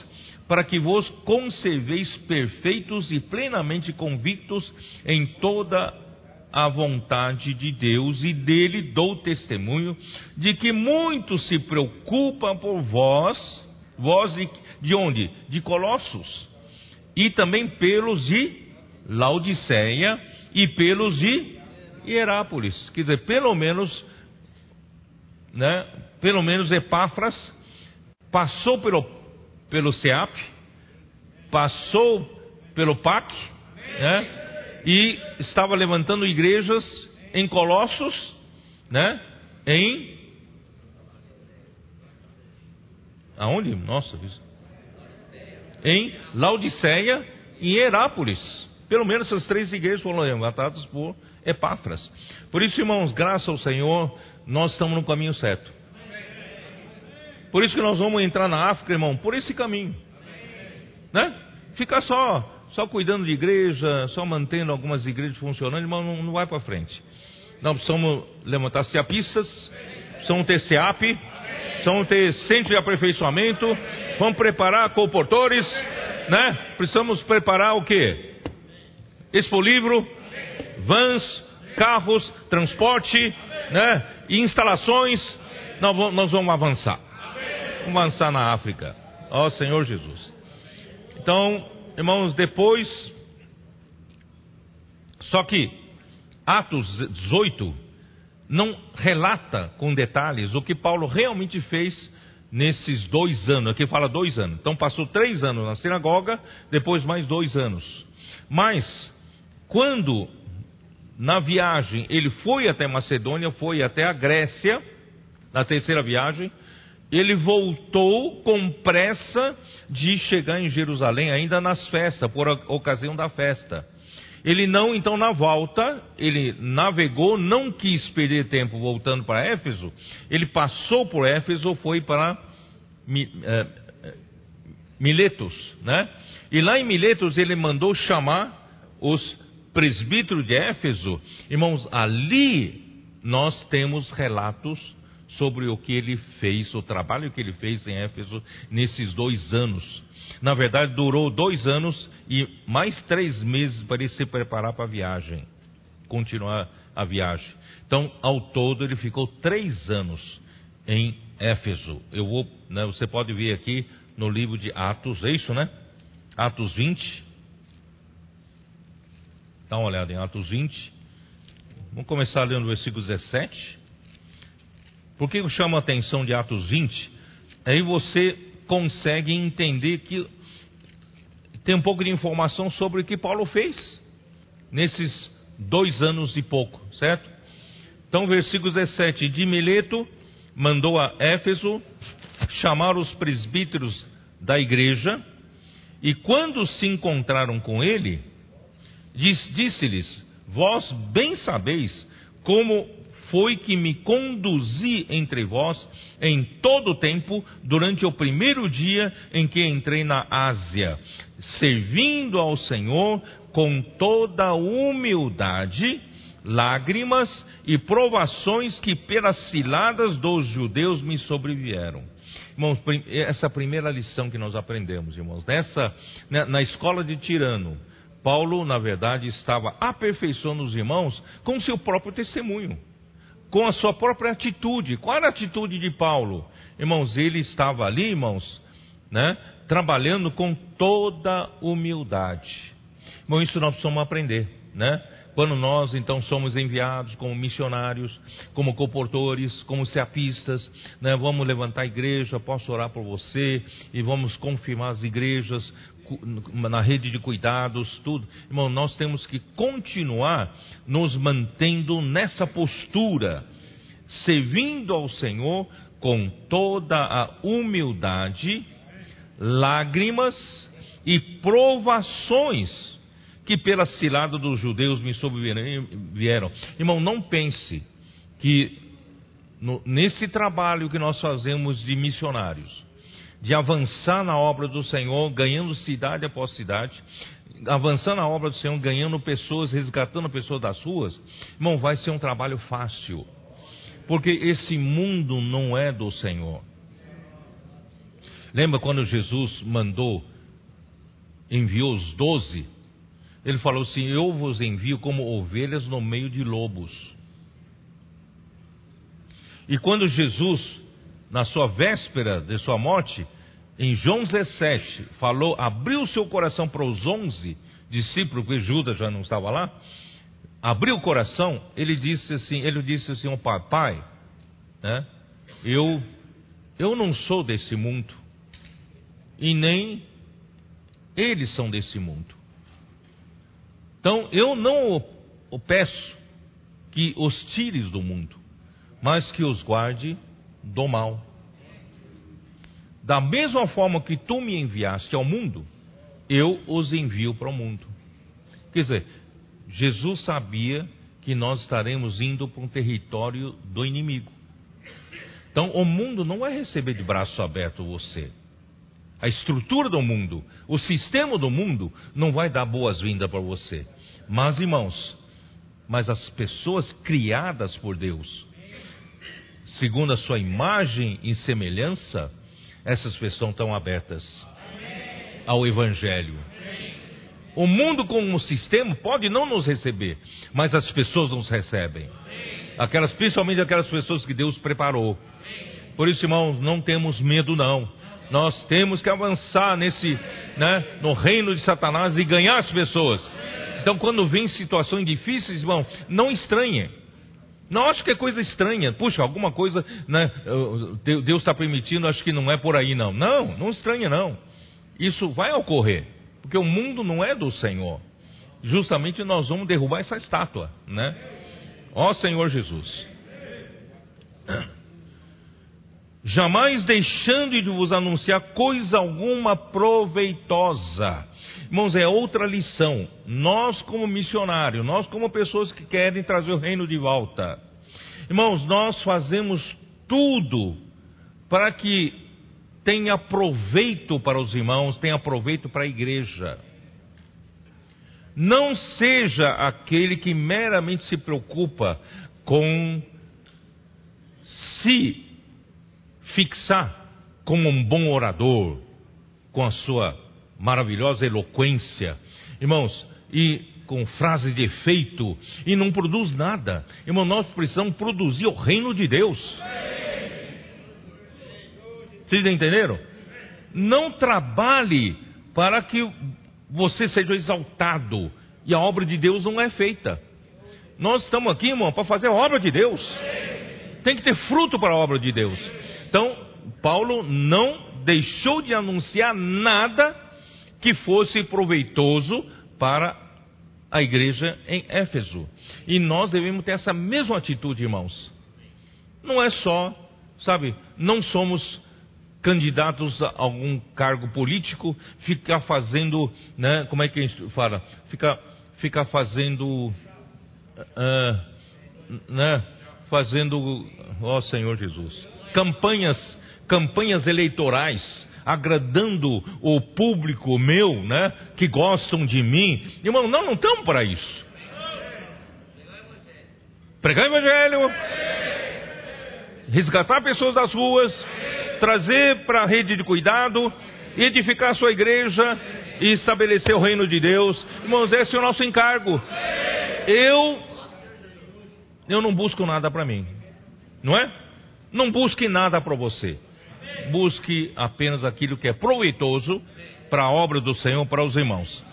para que vos conserveis perfeitos e plenamente convictos em toda a vontade de Deus e dele dou testemunho de que muito se preocupam por vós, vós de, de onde? De Colossos, e também pelos de Laodiceia e pelos de Hierápolis. Quer dizer, pelo menos, né, pelo menos Epáfras passou pelo, pelo SEAP, passou pelo PAC, né? E estava levantando igrejas em Colossos, né? Em aonde? Nossa, em Laodiceia e Herápolis. Pelo menos essas três igrejas foram levantadas por Epáfras. Por isso, irmãos, graças ao Senhor, nós estamos no caminho certo. Por isso que nós vamos entrar na África, irmão, por esse caminho. Né? Fica só só cuidando de igreja, só mantendo algumas igrejas funcionando, irmão, não, não vai para frente. Nós precisamos levantar CEAPistas, precisamos ter CEAP, precisamos ter centro de aperfeiçoamento, vamos preparar comportores, né? Precisamos preparar o quê? Expolivro, vans, carros, transporte, né? E instalações, nós vamos, avançar. Vamos avançar na África. Ó Senhor Jesus. Então, irmãos, depois. Só que Atos 18 não relata com detalhes o que Paulo realmente fez nesses dois anos. Aqui fala dois anos. Então passou três anos na sinagoga, depois mais dois anos. Mas, quando na viagem ele foi até Macedônia, foi até a Grécia, na terceira viagem, ele voltou com pressa de chegar em Jerusalém, ainda nas festas, por ocasião da festa. Ele não, então, na volta, ele navegou, não quis perder tempo voltando para Éfeso, ele passou por Éfeso, foi para é, Miletos, né? E lá em Miletos ele mandou chamar os presbíteros de Éfeso. Irmãos, ali nós temos relatos sobre o que ele fez, o trabalho que ele fez em Éfeso nesses dois anos. Na verdade, durou dois anos e mais três meses para ele se preparar para a viagem, continuar a viagem. Então, ao todo, ele ficou três anos em Éfeso. Eu vou, né, você pode ver aqui no livro de Atos, é isso, né? Atos 20. Dá uma olhada em Atos 20. Vamos começar lendo o versículo 17. Por que chamo a atenção de Atos 20? Aí você consegue entender que tem um pouco de informação sobre o que Paulo fez nesses dois anos e pouco, certo? Então, versículo 17: De Mileto mandou a Éfeso chamar os presbíteros da igreja, e quando se encontraram com ele, disse-lhes: Vós bem sabeis como foi que me conduzi entre vós em todo o tempo, durante o primeiro dia em que entrei na Ásia, servindo ao Senhor com toda humildade, lágrimas e provações que pelas ciladas dos judeus me sobrevieram. Irmãos, essa primeira lição que nós aprendemos, irmãos, nessa, né, na escola de Tirano, Paulo, na verdade, estava aperfeiçoando os irmãos com seu próprio testemunho com a sua própria atitude. Qual era a atitude de Paulo? Irmãos, ele estava ali, irmãos, né, trabalhando com toda humildade. Bom, isso nós precisamos aprender, né? Quando nós então somos enviados como missionários, como comportores, como seapistas, né? vamos levantar a igreja, posso orar por você e vamos confirmar as igrejas na rede de cuidados, tudo. Irmão, nós temos que continuar nos mantendo nessa postura, servindo ao Senhor com toda a humildade, lágrimas e provações que pela cilada dos judeus me sobrevieram. Irmão, não pense que no, nesse trabalho que nós fazemos de missionários, de avançar na obra do Senhor, ganhando cidade após cidade, avançando na obra do Senhor, ganhando pessoas, resgatando pessoas das ruas, irmão, vai ser um trabalho fácil, porque esse mundo não é do Senhor. Lembra quando Jesus mandou, enviou os doze? Ele falou assim: Eu vos envio como ovelhas no meio de lobos. E quando Jesus na sua véspera de sua morte, em João 17, falou, abriu seu coração para os onze discípulos, porque Judas já não estava lá, abriu o coração, ele disse assim, ele disse assim, oh, pai, pai, né, eu, eu não sou desse mundo, e nem eles são desse mundo. Então, eu não o, peço que os tires do mundo, mas que os guarde do mal. Da mesma forma que tu me enviaste ao mundo, eu os envio para o mundo. Quer dizer, Jesus sabia que nós estaremos indo para um território do inimigo. Então, o mundo não vai receber de braço aberto você. A estrutura do mundo, o sistema do mundo não vai dar boas-vindas para você. Mas, irmãos, mas as pessoas criadas por Deus, segundo a sua imagem e semelhança, essas pessoas estão abertas ao Evangelho. O mundo como sistema pode não nos receber, mas as pessoas nos recebem. Aquelas, principalmente aquelas pessoas que Deus preparou. Por isso, irmãos, não temos medo não. Nós temos que avançar nesse, né, no reino de Satanás e ganhar as pessoas. Então, quando vem situações difíceis, irmão, não estranhe. Não acho que é coisa estranha. Puxa, alguma coisa, né, Deus está permitindo, acho que não é por aí, não. Não, não estranha, não. Isso vai ocorrer, porque o mundo não é do Senhor. Justamente nós vamos derrubar essa estátua, né? Ó Senhor Jesus. Jamais deixando de vos anunciar coisa alguma proveitosa. Irmãos, é outra lição. Nós, como missionários, nós, como pessoas que querem trazer o reino de volta, irmãos, nós fazemos tudo para que tenha proveito para os irmãos, tenha proveito para a igreja. Não seja aquele que meramente se preocupa com se fixar como um bom orador, com a sua maravilhosa eloquência, irmãos, e com frases de efeito, e não produz nada. Irmão, nós precisamos produzir o reino de Deus. Vocês entenderam? Não trabalhe para que você seja exaltado e a obra de Deus não é feita. Nós estamos aqui, irmão, para fazer a obra de Deus. Tem que ter fruto para a obra de Deus. Então, Paulo não deixou de anunciar nada que fosse proveitoso para a igreja em Éfeso. E nós devemos ter essa mesma atitude, irmãos. Não é só, sabe, não somos candidatos a algum cargo político, ficar fazendo, né, como é que a gente fala? Ficar, ficar fazendo, uh, né, fazendo, ó Senhor Jesus, campanhas, campanhas eleitorais, agradando o público meu, né, que gostam de mim. Irmão, não, não estamos para isso. Pregar o evangelho, resgatar pessoas das ruas, trazer para a rede de cuidado, edificar a sua igreja e estabelecer o reino de Deus. Irmãos, esse é o nosso encargo. Eu eu não busco nada para mim. Não é? Não busque nada para você. Busque apenas aquilo que é proveitoso para a obra do Senhor, para os irmãos.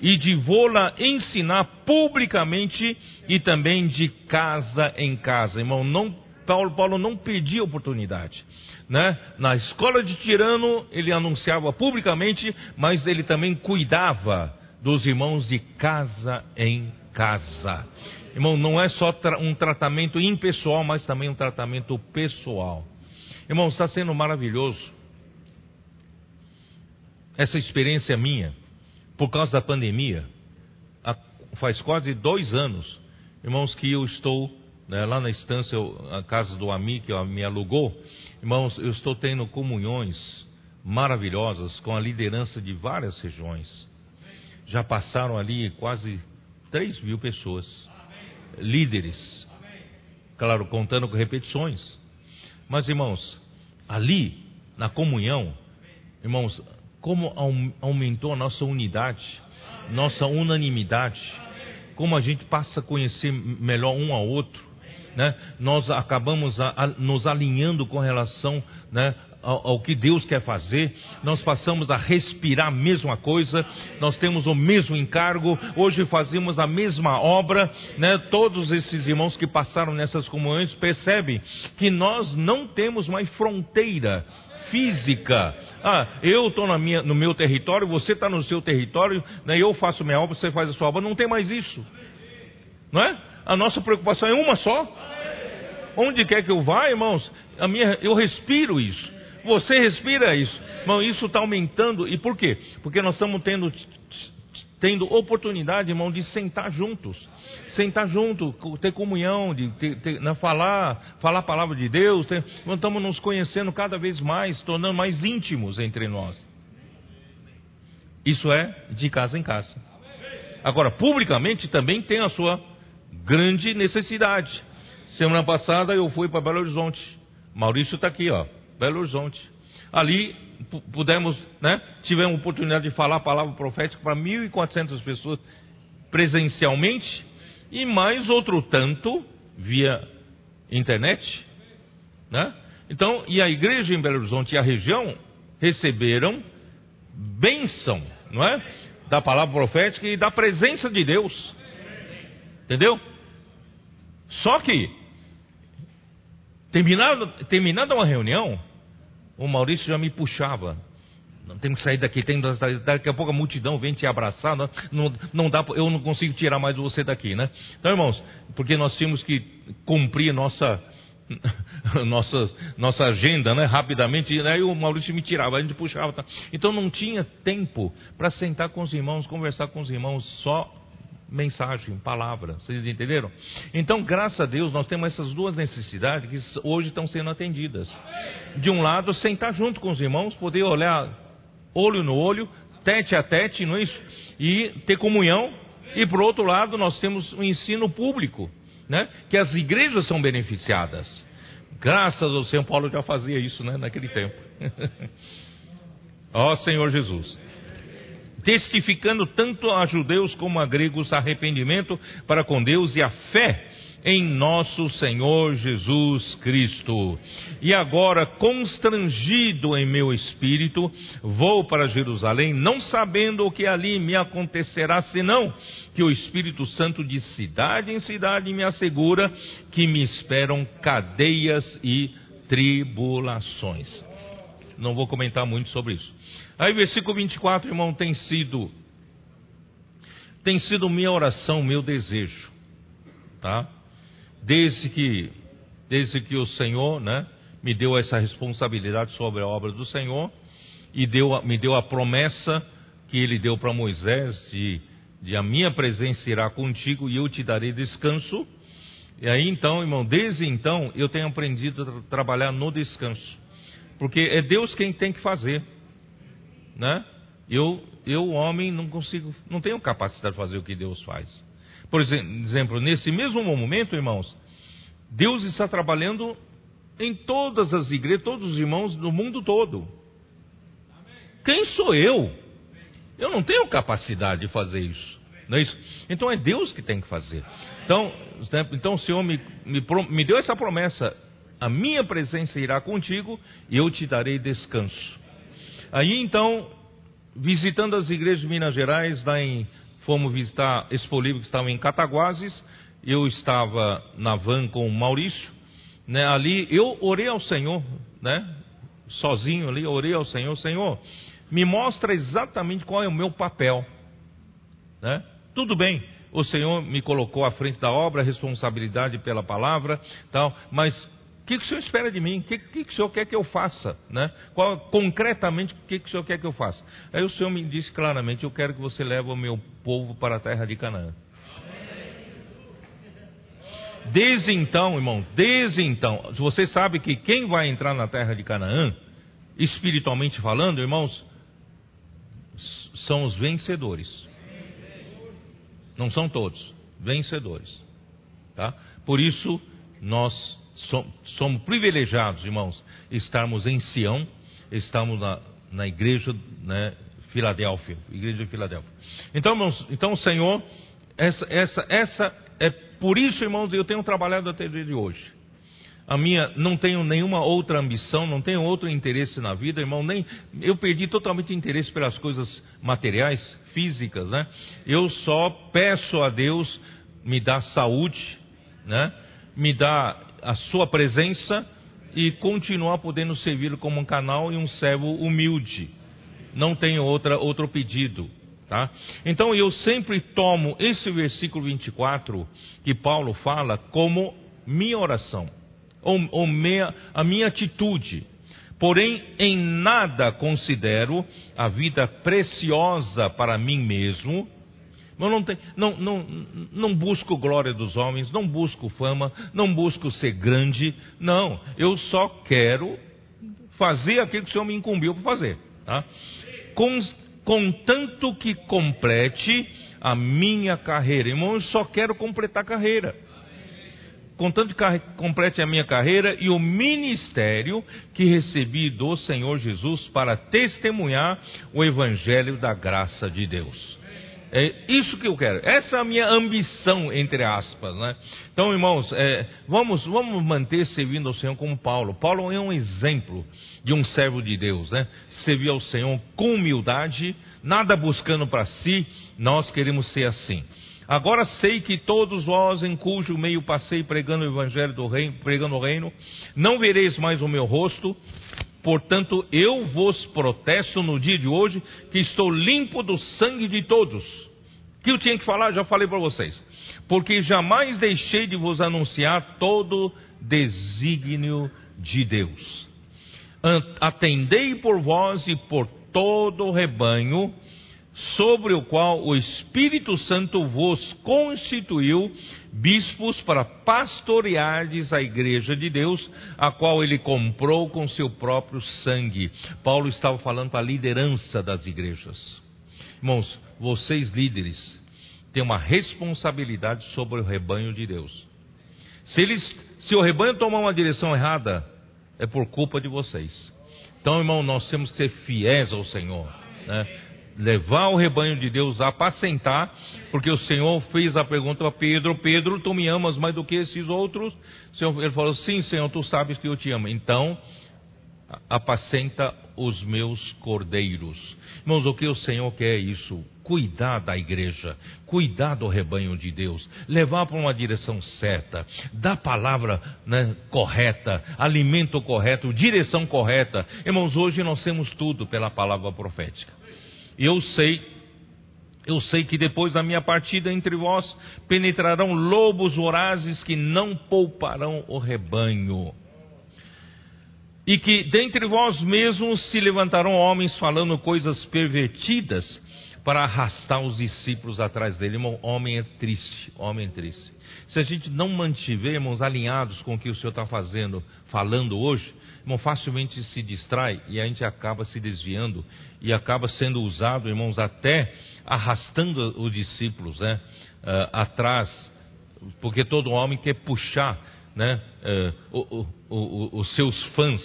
E de vô-la ensinar publicamente e também de casa em casa. Irmão, não, Paulo, Paulo não pedia oportunidade. Né? Na escola de Tirano, ele anunciava publicamente, mas ele também cuidava dos irmãos de casa em casa. Irmão, não é só um tratamento impessoal, mas também um tratamento pessoal. Irmão, está sendo maravilhoso essa experiência minha, por causa da pandemia. Faz quase dois anos, irmãos, que eu estou né, lá na estância, a casa do amigo que me alugou. Irmãos, eu estou tendo comunhões maravilhosas com a liderança de várias regiões. Já passaram ali quase 3 mil pessoas líderes. Claro, contando com repetições. Mas, irmãos, ali, na comunhão, irmãos, como aumentou a nossa unidade, nossa unanimidade, como a gente passa a conhecer melhor um ao outro, né? Nós acabamos a, a, nos alinhando com relação né, ao, ao, que Deus quer fazer, nós passamos a respirar a mesma coisa, nós temos o mesmo encargo, hoje fazemos a mesma obra, né? todos esses irmãos que passaram nessas comunhões percebem que nós não temos mais fronteira física. Ah, eu estou no meu território, você está no seu território, né? eu faço minha obra, você faz a sua obra, não tem mais isso. Não é? A nossa preocupação é uma só. Onde quer que eu vá, irmãos, a minha, eu respiro isso. Você respira isso. Irmão, isso está aumentando. E por quê? Porque nós estamos tendo, tendo oportunidade, irmão, de sentar juntos. Sentar junto, ter comunhão, de ter, ter, né, falar, falar a palavra de Deus. Ter, estamos nos conhecendo cada vez mais, tornando mais íntimos entre nós. Isso é de casa em casa. Agora, publicamente também tem a sua grande necessidade. Semana passada eu fui para Belo Horizonte. Maurício está aqui, ó, Belo Horizonte. Ali pudemos, né, tivemos oportunidade de falar a palavra profética para 1.400 pessoas presencialmente e mais outro tanto via internet, né? Então, e a igreja em Belo Horizonte e a região receberam bênção, não é? Da palavra profética e da presença de Deus. Entendeu? Só que, terminada, terminada uma reunião, o Maurício já me puxava. Não tem que sair daqui, tem, daqui a pouco a multidão vem te abraçar, não, não, não dá, eu não consigo tirar mais você daqui, né? Então, irmãos, porque nós tínhamos que cumprir nossa, nossa, nossa agenda, né? Rapidamente, aí o Maurício me tirava, a gente puxava. Tá? Então não tinha tempo para sentar com os irmãos, conversar com os irmãos, só mensagem, palavra. Vocês entenderam? Então, graças a Deus, nós temos essas duas necessidades que hoje estão sendo atendidas. De um lado, sentar junto com os irmãos, poder olhar olho no olho, tete a tete, não é isso? E ter comunhão. E por outro lado, nós temos o um ensino público, né? Que as igrejas são beneficiadas. Graças ao Senhor Paulo já fazia isso, né? Naquele tempo. Ó Senhor Jesus testificando tanto a judeus como a gregos arrependimento para com Deus e a fé em nosso Senhor Jesus Cristo. E agora, constrangido em meu espírito, vou para Jerusalém, não sabendo o que ali me acontecerá, senão que o Espírito Santo de cidade em cidade me assegura que me esperam cadeias e tribulações. Não vou comentar muito sobre isso. Aí, versículo 24, irmão, tem sido tem sido minha oração, meu desejo, tá? Desde que desde que o Senhor, né, me deu essa responsabilidade sobre a obra do Senhor e deu, me deu a promessa que ele deu para Moisés de, de a minha presença irá contigo e eu te darei descanso. E aí então, irmão, desde então eu tenho aprendido a trabalhar no descanso, porque é Deus quem tem que fazer né? Eu, eu homem, não consigo, não tenho capacidade de fazer o que Deus faz. Por exemplo, nesse mesmo momento, irmãos, Deus está trabalhando em todas as igrejas, todos os irmãos do mundo todo. Quem sou eu? Eu não tenho capacidade de fazer isso. Não é isso? Então é Deus que tem que fazer. Então, então o Senhor me, me, me deu essa promessa: a minha presença irá contigo e eu te darei descanso. Aí então, visitando as igrejas de Minas Gerais, lá em, fomos visitar Expolivo, que estava em Cataguases, eu estava na van com o Maurício, né, ali eu orei ao Senhor, né, sozinho ali, orei ao Senhor, Senhor, me mostra exatamente qual é o meu papel, né? Tudo bem, o Senhor me colocou à frente da obra, responsabilidade pela palavra, tal, mas o que, que o senhor espera de mim? O que, que, que o senhor quer que eu faça? Né? Qual, concretamente, o que, que o senhor quer que eu faça? Aí o senhor me disse claramente: Eu quero que você leve o meu povo para a terra de Canaã. Desde então, irmão, desde então, você sabe que quem vai entrar na terra de Canaã, espiritualmente falando, irmãos, são os vencedores. Não são todos, vencedores. Tá? Por isso, nós somos privilegiados, irmãos, estarmos em Sião, estamos na, na igreja, né, Filadélfia, igreja de Filadélfia. Então, irmãos, então o Senhor, essa, essa, essa, é por isso, irmãos, eu tenho trabalhado até o dia de hoje. A minha, não tenho nenhuma outra ambição, não tenho outro interesse na vida, irmão, nem, eu perdi totalmente interesse pelas coisas materiais, físicas, né? Eu só peço a Deus me dar saúde, né? Me dá a sua presença e continuar podendo servi-lo como um canal e um servo humilde. Não tenho outra, outro pedido. Tá? Então eu sempre tomo esse versículo 24 que Paulo fala como minha oração, ou, ou minha, a minha atitude. Porém, em nada considero a vida preciosa para mim mesmo, eu não, tenho, não, não, não busco glória dos homens, não busco fama, não busco ser grande. Não, eu só quero fazer aquilo que o Senhor me incumbiu para fazer. Tá? contanto que complete a minha carreira. Irmão, eu só quero completar a carreira. Contanto que complete a minha carreira e o ministério que recebi do Senhor Jesus para testemunhar o evangelho da graça de Deus. É isso que eu quero. Essa é a minha ambição, entre aspas. Né? Então, irmãos, é, vamos, vamos manter servindo ao Senhor como Paulo. Paulo é um exemplo de um servo de Deus. Né? Servir ao Senhor com humildade, nada buscando para si. Nós queremos ser assim. Agora sei que todos vós, em cujo meio passei pregando o evangelho do reino, pregando o reino, não vereis mais o meu rosto, Portanto, eu vos protesto no dia de hoje que estou limpo do sangue de todos. Que eu tinha que falar, já falei para vocês. Porque jamais deixei de vos anunciar todo desígnio de Deus. Atendei por vós e por todo o rebanho sobre o qual o Espírito Santo vos constituiu bispos para pastoreardes a igreja de Deus, a qual ele comprou com seu próprio sangue. Paulo estava falando para a liderança das igrejas. Irmãos, vocês líderes têm uma responsabilidade sobre o rebanho de Deus. Se, eles, se o rebanho tomar uma direção errada, é por culpa de vocês. Então, irmão, nós temos que ser fiéis ao Senhor. Né? Levar o rebanho de Deus a apacentar, porque o Senhor fez a pergunta a Pedro: Pedro, tu me amas mais do que esses outros? Ele falou: Sim, Senhor, tu sabes que eu te amo. Então, apacenta os meus cordeiros. Irmãos, o que o Senhor quer é isso: cuidar da igreja, cuidar do rebanho de Deus, levar para uma direção certa, dar palavra né, correta, alimento correto, direção correta. Irmãos, hoje nós temos tudo pela palavra profética. Eu sei, eu sei que depois da minha partida entre vós penetrarão lobos vorazes que não pouparão o rebanho. E que dentre vós mesmos se levantarão homens falando coisas pervertidas para arrastar os discípulos atrás dele. Irmão, homem é triste, homem é triste. Se a gente não mantiver, irmãos, alinhados com o que o Senhor está fazendo, falando hoje, irmão, facilmente se distrai e a gente acaba se desviando e acaba sendo usado, irmãos, até arrastando os discípulos né, uh, atrás, porque todo homem quer puxar né, uh, os seus fãs,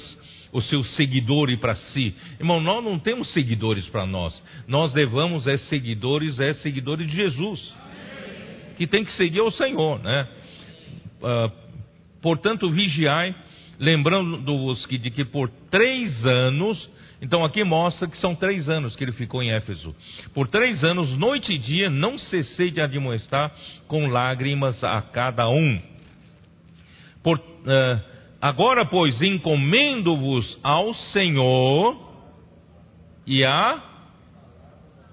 os seus seguidores para si. Irmão, nós não temos seguidores para nós, nós levamos é seguidores, é seguidores de Jesus, que tem que seguir o Senhor, né? Uh, portanto, vigiai, lembrando-vos que, de que por três anos então aqui mostra que são três anos que ele ficou em Éfeso. Por três anos, noite e dia, não cessei de admoestar com lágrimas a cada um. Por, uh, agora, pois, encomendo-vos ao Senhor e à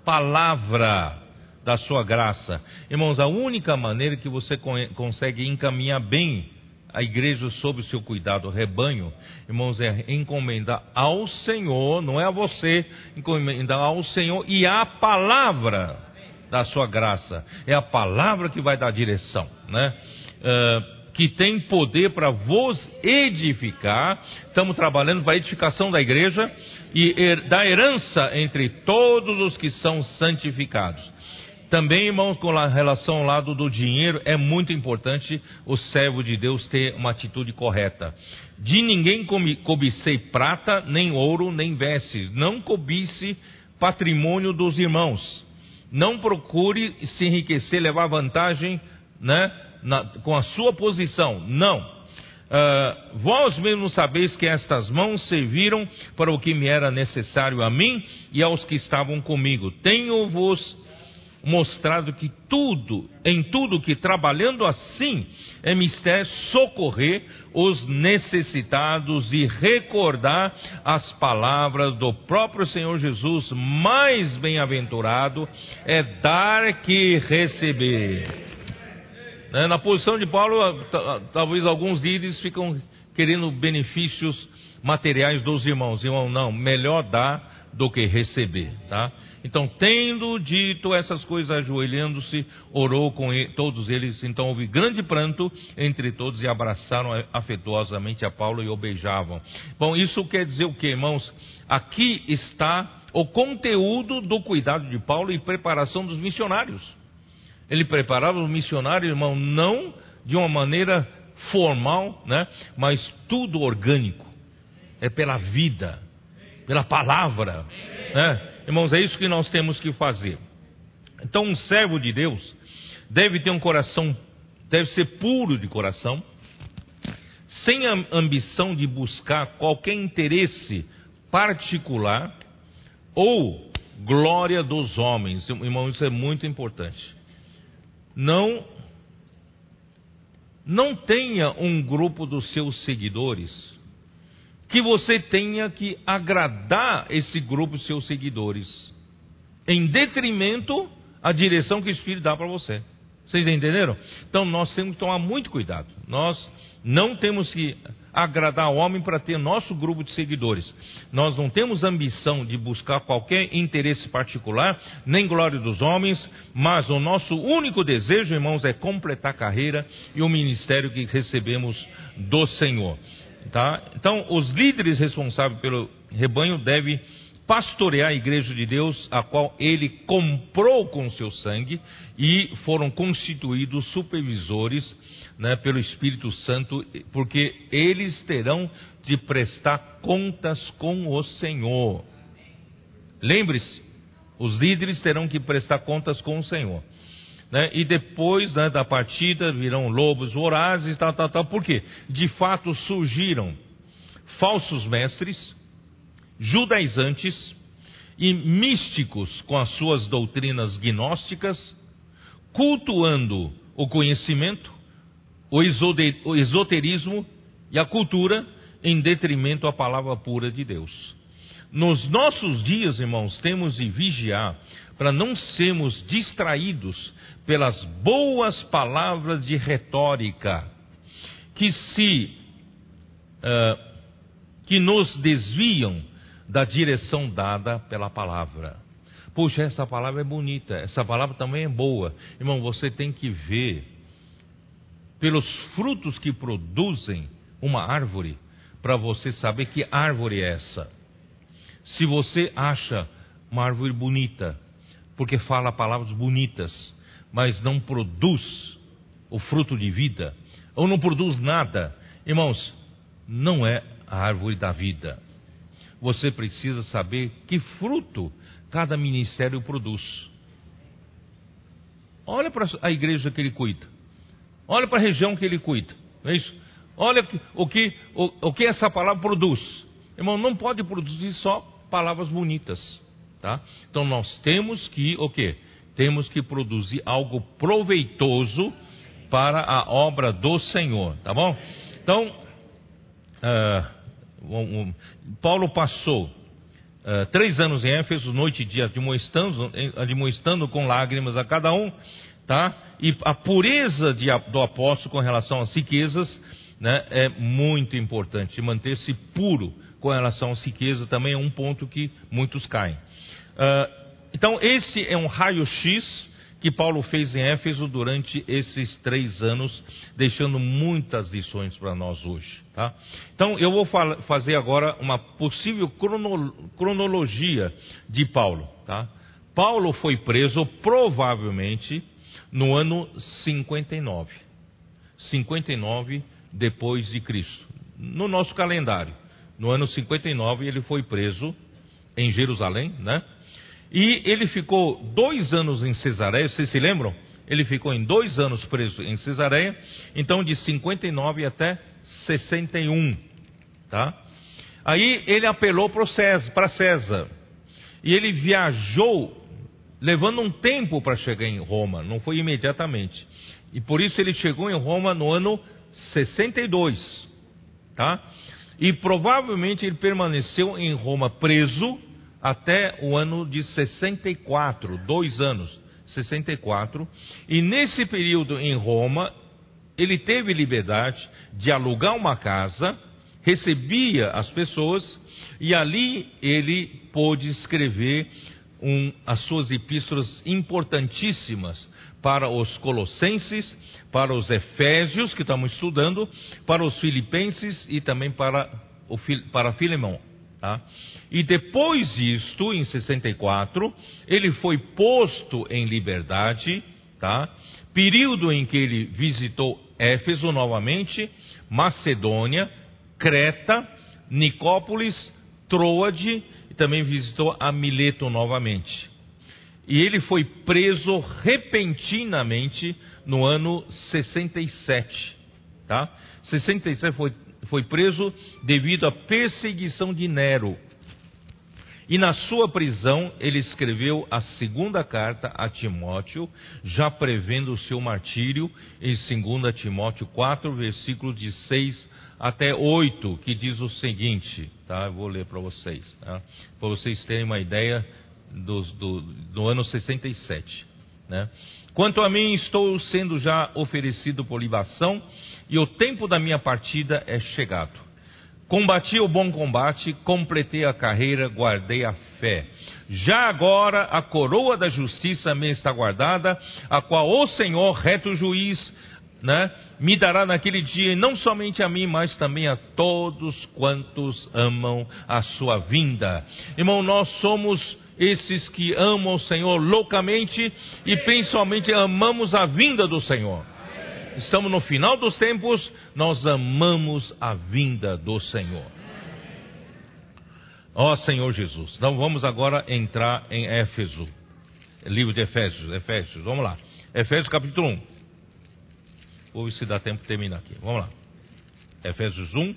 palavra da sua graça. Irmãos, a única maneira que você consegue encaminhar bem a igreja sob o seu cuidado, o rebanho, irmãos, é encomendar ao Senhor, não é a você, encomendar ao Senhor e à palavra da sua graça. É a palavra que vai dar direção, né? Uh, que tem poder para vos edificar. Estamos trabalhando para a edificação da igreja e da herança entre todos os que são santificados. Também, irmãos, com relação ao lado do dinheiro, é muito importante o servo de Deus ter uma atitude correta. De ninguém cobicei prata, nem ouro, nem vestes. Não cobice patrimônio dos irmãos. Não procure se enriquecer, levar vantagem né, na, com a sua posição. Não. Uh, vós mesmos sabeis que estas mãos serviram para o que me era necessário a mim e aos que estavam comigo. Tenho-vos mostrado que tudo, em tudo que trabalhando assim, é mistério socorrer os necessitados e recordar as palavras do próprio Senhor Jesus, mais bem-aventurado é dar que receber. Né, na posição de Paulo, talvez alguns líderes ficam querendo benefícios materiais dos irmãos. Irmão, não, melhor dar do que receber, tá? Então, tendo dito essas coisas, ajoelhando-se, orou com ele, todos eles. Então, houve grande pranto entre todos e abraçaram afetuosamente a Paulo e o beijavam. Bom, isso quer dizer o que, irmãos? Aqui está o conteúdo do cuidado de Paulo e preparação dos missionários. Ele preparava os missionários, irmão, não de uma maneira formal, né? mas tudo orgânico. É pela vida, pela palavra. Né? Irmãos, é isso que nós temos que fazer. Então, um servo de Deus deve ter um coração, deve ser puro de coração, sem a ambição de buscar qualquer interesse particular ou glória dos homens. Irmão, isso é muito importante. Não não tenha um grupo dos seus seguidores que você tenha que agradar esse grupo de seus seguidores em detrimento à direção que o Espírito dá para você. Vocês entenderam? Então nós temos que tomar muito cuidado. Nós não temos que agradar o homem para ter nosso grupo de seguidores. Nós não temos ambição de buscar qualquer interesse particular, nem glória dos homens, mas o nosso único desejo, irmãos, é completar a carreira e o ministério que recebemos do Senhor. Tá? Então, os líderes responsáveis pelo rebanho devem pastorear a igreja de Deus, a qual ele comprou com seu sangue e foram constituídos supervisores né, pelo Espírito Santo, porque eles terão de prestar contas com o Senhor. Lembre-se, os líderes terão que prestar contas com o Senhor. Né? E depois né, da partida virão lobos vorazes, tal, tal, tal. Por quê? De fato surgiram falsos mestres, judaizantes e místicos com as suas doutrinas gnósticas, cultuando o conhecimento, o esoterismo e a cultura em detrimento à palavra pura de Deus. Nos nossos dias, irmãos, temos de vigiar para não sermos distraídos pelas boas palavras de retórica que se uh, que nos desviam da direção dada pela palavra. Puxa, essa palavra é bonita, essa palavra também é boa. Irmão, você tem que ver pelos frutos que produzem uma árvore, para você saber que árvore é essa. Se você acha uma árvore bonita, porque fala palavras bonitas, mas não produz o fruto de vida, ou não produz nada, irmãos, não é a árvore da vida. Você precisa saber que fruto cada ministério produz. Olha para a igreja que ele cuida. Olha para a região que ele cuida. Não é isso? Olha o que, o, o que essa palavra produz. Irmão, não pode produzir só palavras bonitas. Tá? Então nós temos que o quê? Temos que produzir algo proveitoso para a obra do Senhor, tá bom? Então, uh, um, Paulo passou uh, três anos em Éfeso, noite e dia, admoestando, admoestando com lágrimas a cada um, tá? E a pureza de, do apóstolo com relação às riquezas né, é muito importante. Manter-se puro com relação às riquezas também é um ponto que muitos caem. Uh, então, esse é um raio-x que Paulo fez em Éfeso durante esses três anos, deixando muitas lições para nós hoje. Tá? Então, eu vou fazer agora uma possível crono cronologia de Paulo. Tá? Paulo foi preso provavelmente no ano 59. 59 depois de Cristo. No nosso calendário, no ano 59 ele foi preso em Jerusalém, né? E ele ficou dois anos em Cesareia, vocês se lembram? Ele ficou em dois anos preso em Cesareia, então de 59 até 61, tá? Aí ele apelou para César, César, e ele viajou levando um tempo para chegar em Roma, não foi imediatamente. E por isso ele chegou em Roma no ano 62, tá? E provavelmente ele permaneceu em Roma preso até o ano de 64, dois anos, 64. E nesse período em Roma, ele teve liberdade de alugar uma casa, recebia as pessoas e ali ele pôde escrever um, as suas epístolas importantíssimas para os Colossenses, para os Efésios, que estamos estudando, para os Filipenses e também para, o, para Filemão. Tá? E depois disto, em 64, ele foi posto em liberdade, tá? período em que ele visitou Éfeso novamente, Macedônia, Creta, Nicópolis, Troade e também visitou a Mileto novamente. E ele foi preso repentinamente no ano 67, tá? 67 foi, foi preso devido à perseguição de Nero. E na sua prisão ele escreveu a segunda carta a Timóteo, já prevendo o seu martírio, em 2 Timóteo 4, versículos de 6 até 8, que diz o seguinte, tá? Eu vou ler para vocês, tá? para vocês terem uma ideia do, do, do ano 67. Né? Quanto a mim, estou sendo já oferecido por libação, e o tempo da minha partida é chegado. Combati o bom combate, completei a carreira, guardei a fé. Já agora a coroa da justiça me está guardada, a qual o Senhor, reto juiz, né, me dará naquele dia, e não somente a mim, mas também a todos quantos amam a sua vinda. Irmão, nós somos esses que amam o Senhor loucamente e principalmente amamos a vinda do Senhor. Estamos no final dos tempos, nós amamos a vinda do Senhor. Ó oh, Senhor Jesus. Então vamos agora entrar em Éfeso. Livro de Efésios, Efésios, vamos lá. Efésios capítulo 1. Vou ver se dá tempo terminar aqui. Vamos lá. Efésios 1.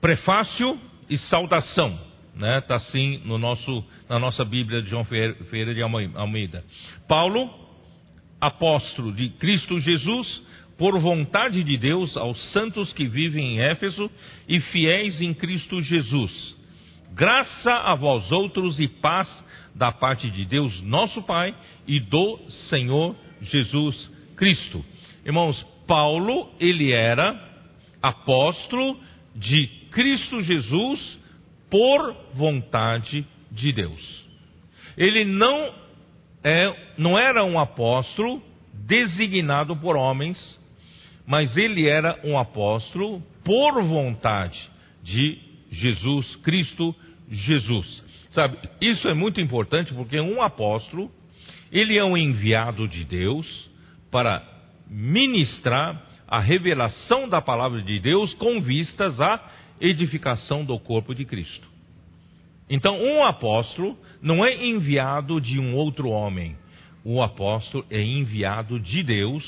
Prefácio e saudação. Né? Está assim no nosso, na nossa Bíblia de João Ferreira de Almeida. Paulo, apóstolo de Cristo Jesus, por vontade de Deus, aos santos que vivem em Éfeso e fiéis em Cristo Jesus. Graça a vós outros e paz da parte de Deus, nosso Pai, e do Senhor Jesus Cristo. Irmãos, Paulo, ele era apóstolo de Cristo Jesus por vontade de Deus. Ele não é, não era um apóstolo designado por homens, mas ele era um apóstolo por vontade de Jesus Cristo Jesus. Sabe, isso é muito importante porque um apóstolo, ele é um enviado de Deus para ministrar a revelação da palavra de Deus com vistas à edificação do corpo de Cristo. Então, um apóstolo não é enviado de um outro homem. O apóstolo é enviado de Deus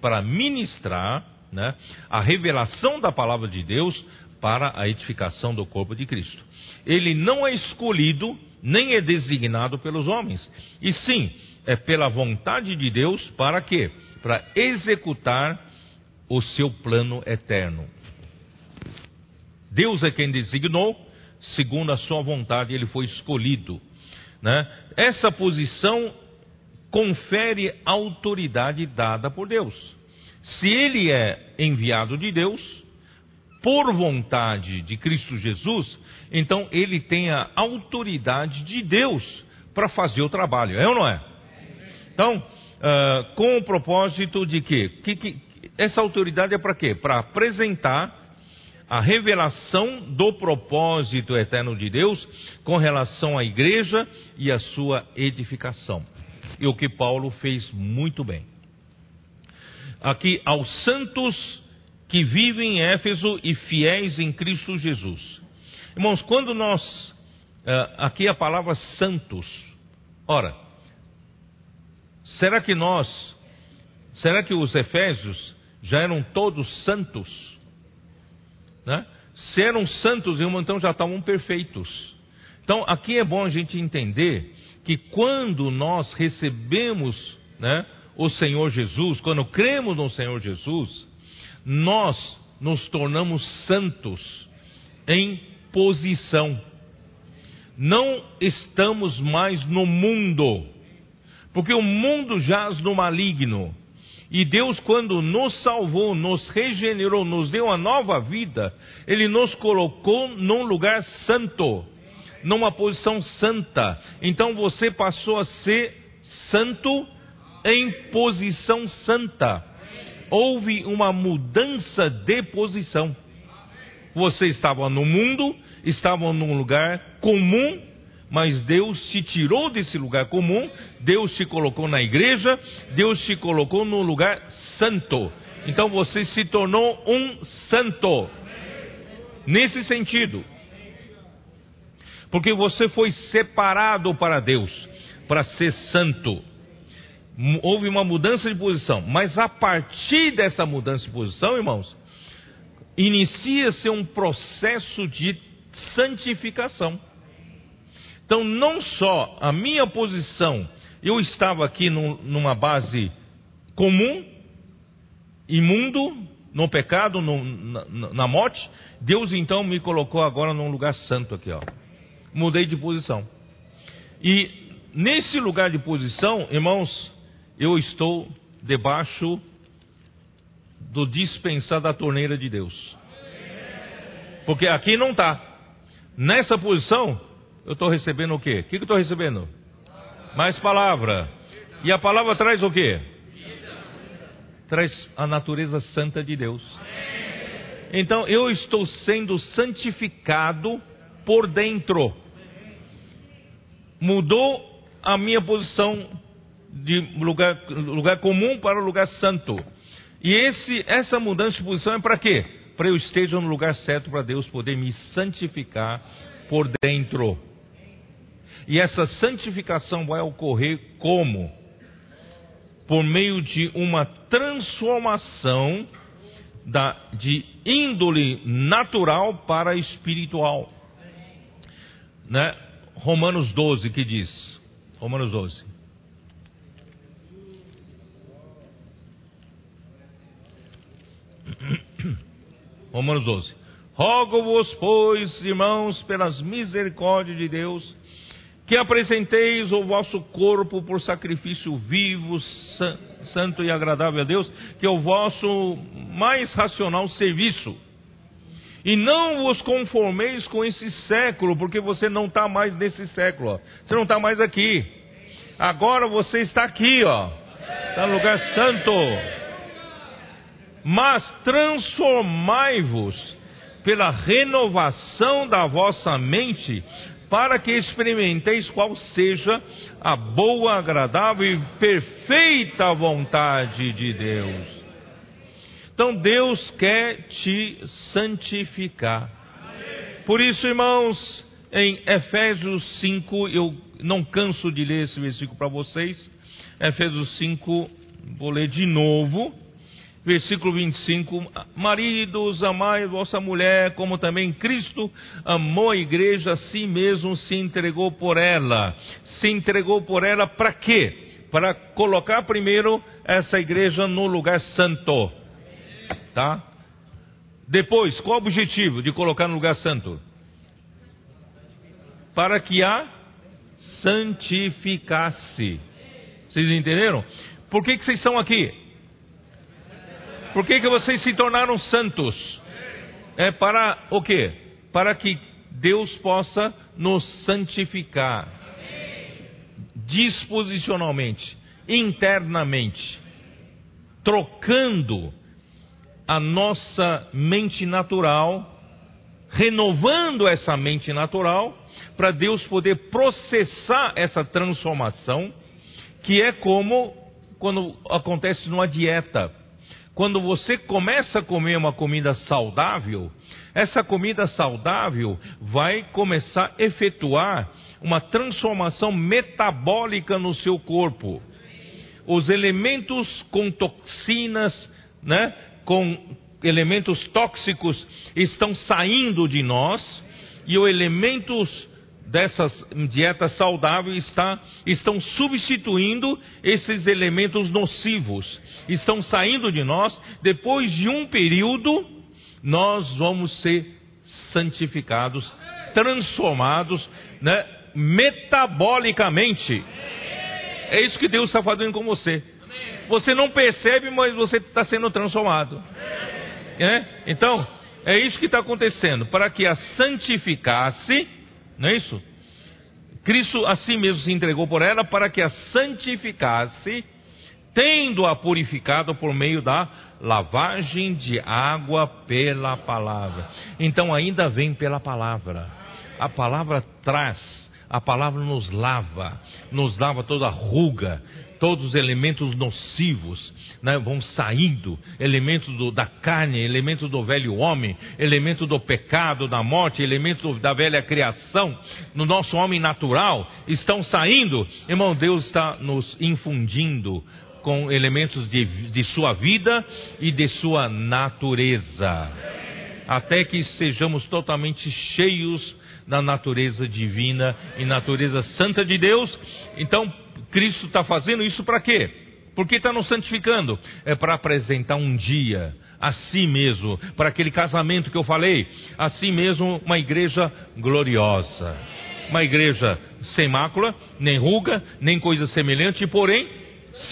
para ministrar né, a revelação da palavra de Deus para a edificação do corpo de Cristo. Ele não é escolhido nem é designado pelos homens, e sim é pela vontade de Deus para quê? Para executar o seu plano eterno. Deus é quem designou, segundo a sua vontade, ele foi escolhido. Né? Essa posição confere autoridade dada por Deus. Se ele é enviado de Deus, por vontade de Cristo Jesus, então ele tem a autoridade de Deus para fazer o trabalho, é ou não é? Então, uh, com o propósito de quê? Que, que, essa autoridade é para quê? Para apresentar a revelação do propósito eterno de Deus com relação à igreja e à sua edificação. E o que Paulo fez muito bem. Aqui, aos santos que vivem em Éfeso e fiéis em Cristo Jesus. Irmãos, quando nós. Eh, aqui a palavra santos. Ora, será que nós. Será que os Efésios já eram todos santos? Né? Se eram santos, irmão, então já estavam perfeitos. Então, aqui é bom a gente entender que quando nós recebemos né, o Senhor Jesus, quando cremos no Senhor Jesus, nós nos tornamos santos em posição. Não estamos mais no mundo, porque o mundo jaz no maligno. E Deus, quando nos salvou, nos regenerou, nos deu uma nova vida, Ele nos colocou num lugar santo, numa posição santa. Então você passou a ser santo em posição santa. Houve uma mudança de posição. Você estava no mundo, estava num lugar comum, mas Deus te tirou desse lugar comum, Deus te colocou na igreja, Deus te colocou num lugar santo. Então você se tornou um santo. Nesse sentido. Porque você foi separado para Deus, para ser santo. Houve uma mudança de posição, mas a partir dessa mudança de posição, irmãos, inicia-se um processo de santificação. Então, não só a minha posição, eu estava aqui numa base comum, imundo, no pecado, no, na, na, morte, Deus então me colocou agora num lugar santo aqui, ó. Mudei de posição. E nesse lugar de posição, irmãos, eu estou debaixo do dispensar da torneira de Deus. Porque aqui não está. Nessa posição, eu estou recebendo o quê? O que, eu estou recebendo? Mais palavra. E a palavra traz o quê? Traz a natureza santa de Deus. Então eu estou sendo santificado por dentro. Mudou a minha posição de lugar, lugar comum para lugar santo. E esse, essa mudança de posição é para quê? Para eu esteja no lugar certo para Deus poder me santificar por dentro. E essa santificação vai ocorrer como? Por meio de uma transformação da, de índole natural para espiritual. Né? Romanos 12 que diz. Romanos 12. Romanos 12. Rogo-vos, pois, irmãos, pelas misericórdias de Deus, que apresenteis o vosso corpo por sacrifício vivo, santo e agradável a Deus, que é o vosso mais racional serviço. E não vos conformeis com esse século, porque você não está mais nesse século, ó. você não está mais aqui. Agora você está aqui, ó, está no lugar santo. Mas transformai-vos pela renovação da vossa mente, para que experimenteis qual seja a boa, agradável e perfeita vontade de Deus. Então Deus quer te santificar. Por isso, irmãos, em Efésios 5, eu não canso de ler esse versículo para vocês. Efésios 5, vou ler de novo versículo 25: Maridos, amai vossa mulher, como também Cristo amou a igreja, a si mesmo se entregou por ela. Se entregou por ela para quê? Para colocar primeiro essa igreja no lugar santo. Tá? Depois, qual o objetivo de colocar no lugar santo? Para que a santificasse. Vocês entenderam? Por que, que vocês estão aqui? Por que, que vocês se tornaram santos? É para o quê? Para que Deus possa nos santificar disposicionalmente, internamente, trocando a nossa mente natural, renovando essa mente natural, para Deus poder processar essa transformação, que é como quando acontece numa dieta quando você começa a comer uma comida saudável, essa comida saudável vai começar a efetuar uma transformação metabólica no seu corpo. Os elementos com toxinas, né, com elementos tóxicos estão saindo de nós e os elementos dessas dietas saudáveis está, estão substituindo esses elementos nocivos, estão saindo de nós. Depois de um período, nós vamos ser santificados, transformados, né, metabolicamente. É isso que Deus está fazendo com você. Você não percebe, mas você está sendo transformado. É? Então, é isso que está acontecendo. Para que a santificasse não é isso? Cristo a si mesmo se entregou por ela para que a santificasse, tendo-a purificado por meio da lavagem de água pela palavra. Então ainda vem pela palavra. A palavra traz, a palavra nos lava, nos lava toda ruga, todos os elementos nocivos né, vão saindo, elementos do, da carne, elementos do velho homem, elementos do pecado, da morte, elementos da velha criação, no nosso homem natural, estão saindo. Irmão, Deus está nos infundindo com elementos de, de sua vida e de sua natureza, até que sejamos totalmente cheios da natureza divina e natureza santa de Deus. Então, Cristo está fazendo isso para quê? Porque está nos santificando. É para apresentar um dia a si mesmo, para aquele casamento que eu falei, a si mesmo uma igreja gloriosa. Uma igreja sem mácula, nem ruga, nem coisa semelhante, porém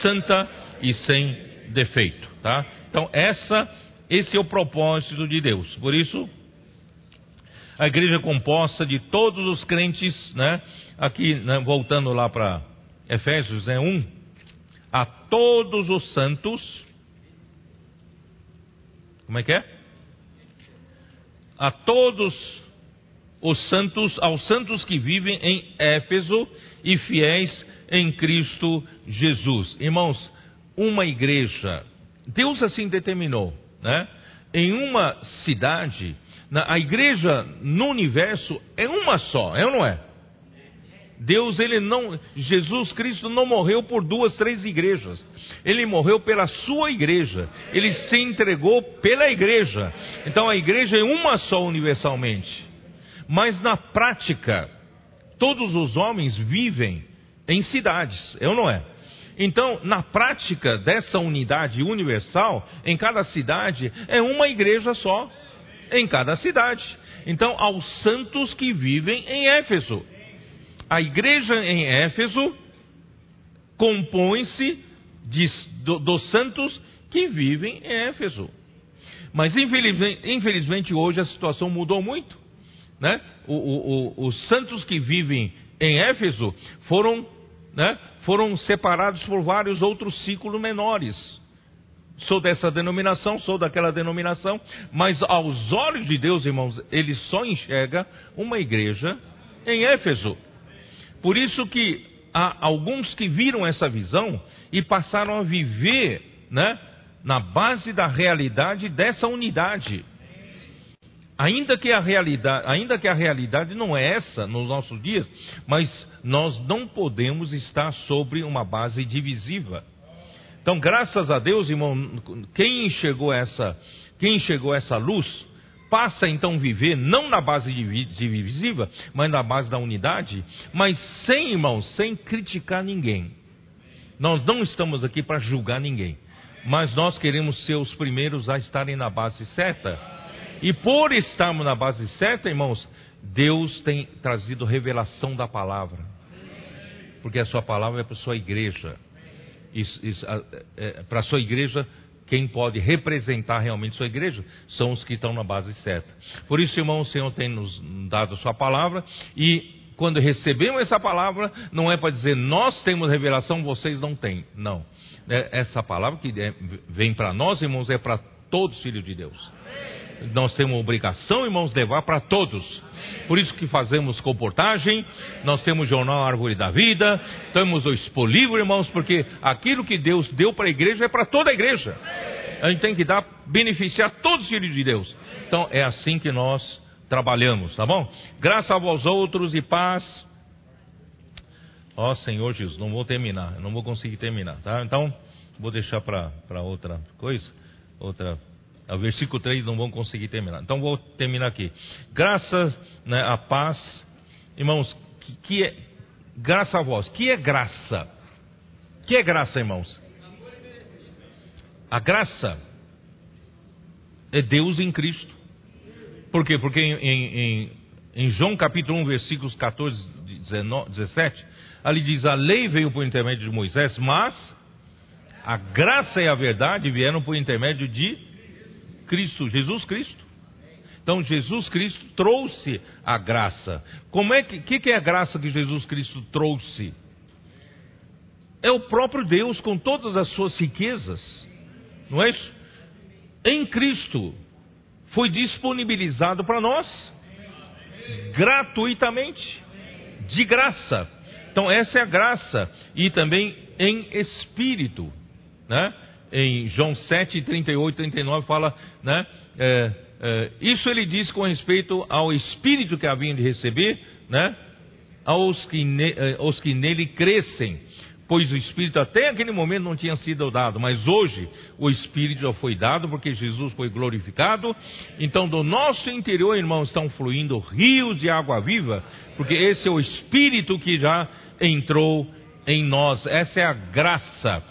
santa e sem defeito, tá? Então essa, esse é o propósito de Deus. Por isso a igreja é composta de todos os crentes, né? Aqui, né, voltando lá para Efésios né, 1, a todos os santos, como é que é? A todos os santos, aos santos que vivem em Éfeso e fiéis em Cristo Jesus. Irmãos, uma igreja, Deus assim determinou, né? Em uma cidade, a igreja no universo é uma só, é ou não é? Deus, ele não, Jesus Cristo não morreu por duas, três igrejas. Ele morreu pela sua igreja. Ele se entregou pela igreja. Então a igreja é uma só universalmente. Mas na prática, todos os homens vivem em cidades, é ou não é? Então, na prática dessa unidade universal, em cada cidade é uma igreja só, em cada cidade. Então, aos santos que vivem em Éfeso. A igreja em Éfeso compõe-se do, dos santos que vivem em Éfeso. Mas infelizmente, infelizmente, hoje a situação mudou muito. Né? O, o, o, os santos que vivem em Éfeso foram né, foram separados por vários outros ciclos menores. Sou dessa denominação, sou daquela denominação, mas aos olhos de Deus, irmãos, ele só enxerga uma igreja em Éfeso. Por isso que há alguns que viram essa visão e passaram a viver, né, na base da realidade dessa unidade. Ainda que a realidade, ainda que a realidade não é essa nos nossos dias, mas nós não podemos estar sobre uma base divisiva. Então, graças a Deus, irmão, quem enxergou essa, quem enxergou essa luz, passa então a viver não na base divisiva, mas na base da unidade, mas sem, irmãos, sem criticar ninguém. Nós não estamos aqui para julgar ninguém, mas nós queremos ser os primeiros a estarem na base certa e por estarmos na base certa, irmãos, Deus tem trazido revelação da palavra. Porque a sua palavra é para a sua igreja. É, para a sua igreja, quem pode representar realmente sua igreja são os que estão na base certa. Por isso, irmão, o Senhor tem nos dado a sua palavra e quando recebemos essa palavra, não é para dizer nós temos revelação, vocês não têm. Não. É, essa palavra que é, vem para nós, irmãos, é para todos os filhos de Deus nós temos obrigação, irmãos, levar para todos. Por isso que fazemos comportagem, nós temos o jornal Árvore da Vida, temos o Expo Livre, irmãos, porque aquilo que Deus deu para a igreja é para toda a igreja. A gente tem que dar, beneficiar todos os filhos de Deus. Então é assim que nós trabalhamos, tá bom? Graças a vós outros e paz. Ó oh, Senhor Jesus, não vou terminar, não vou conseguir terminar, tá? Então, vou deixar para outra coisa, outra o versículo 3 não vão conseguir terminar. Então vou terminar aqui. Graças né, a paz, irmãos, que, que é graça a vós. Que é graça? Que é graça, irmãos? A graça é Deus em Cristo. Por quê? Porque em, em, em João capítulo 1, versículos 14 19, 17, ali diz: A lei veio por intermédio de Moisés, mas a graça e a verdade vieram por intermédio de Cristo, Jesus Cristo. Então Jesus Cristo trouxe a graça. Como é que, que, que é a graça que Jesus Cristo trouxe? É o próprio Deus com todas as suas riquezas, não é isso? em Cristo foi disponibilizado para nós gratuitamente, de graça. Então, essa é a graça, e também em espírito, né? Em João 7, 38, 39 fala, né? É, é, isso ele diz com respeito ao espírito que haviam de receber, né? Aos que, ne, é, aos que nele crescem pois o Espírito até aquele momento não tinha sido dado, mas hoje o Espírito já foi dado, porque Jesus foi glorificado. Então, do nosso interior, irmãos, estão fluindo rios de água viva, porque esse é o Espírito que já entrou em nós, essa é a graça.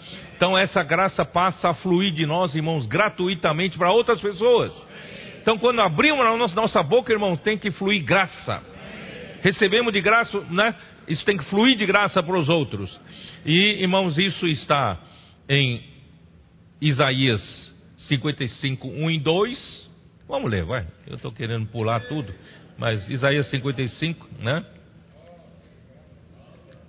Então, essa graça passa a fluir de nós, irmãos, gratuitamente para outras pessoas. Então, quando abrimos a nossa, boca, irmãos, tem que fluir graça. Recebemos de graça, né? Isso tem que fluir de graça para os outros. E, irmãos, isso está em Isaías 55, 1 e 2. Vamos ler, vai. Eu estou querendo pular tudo. Mas Isaías 55, né?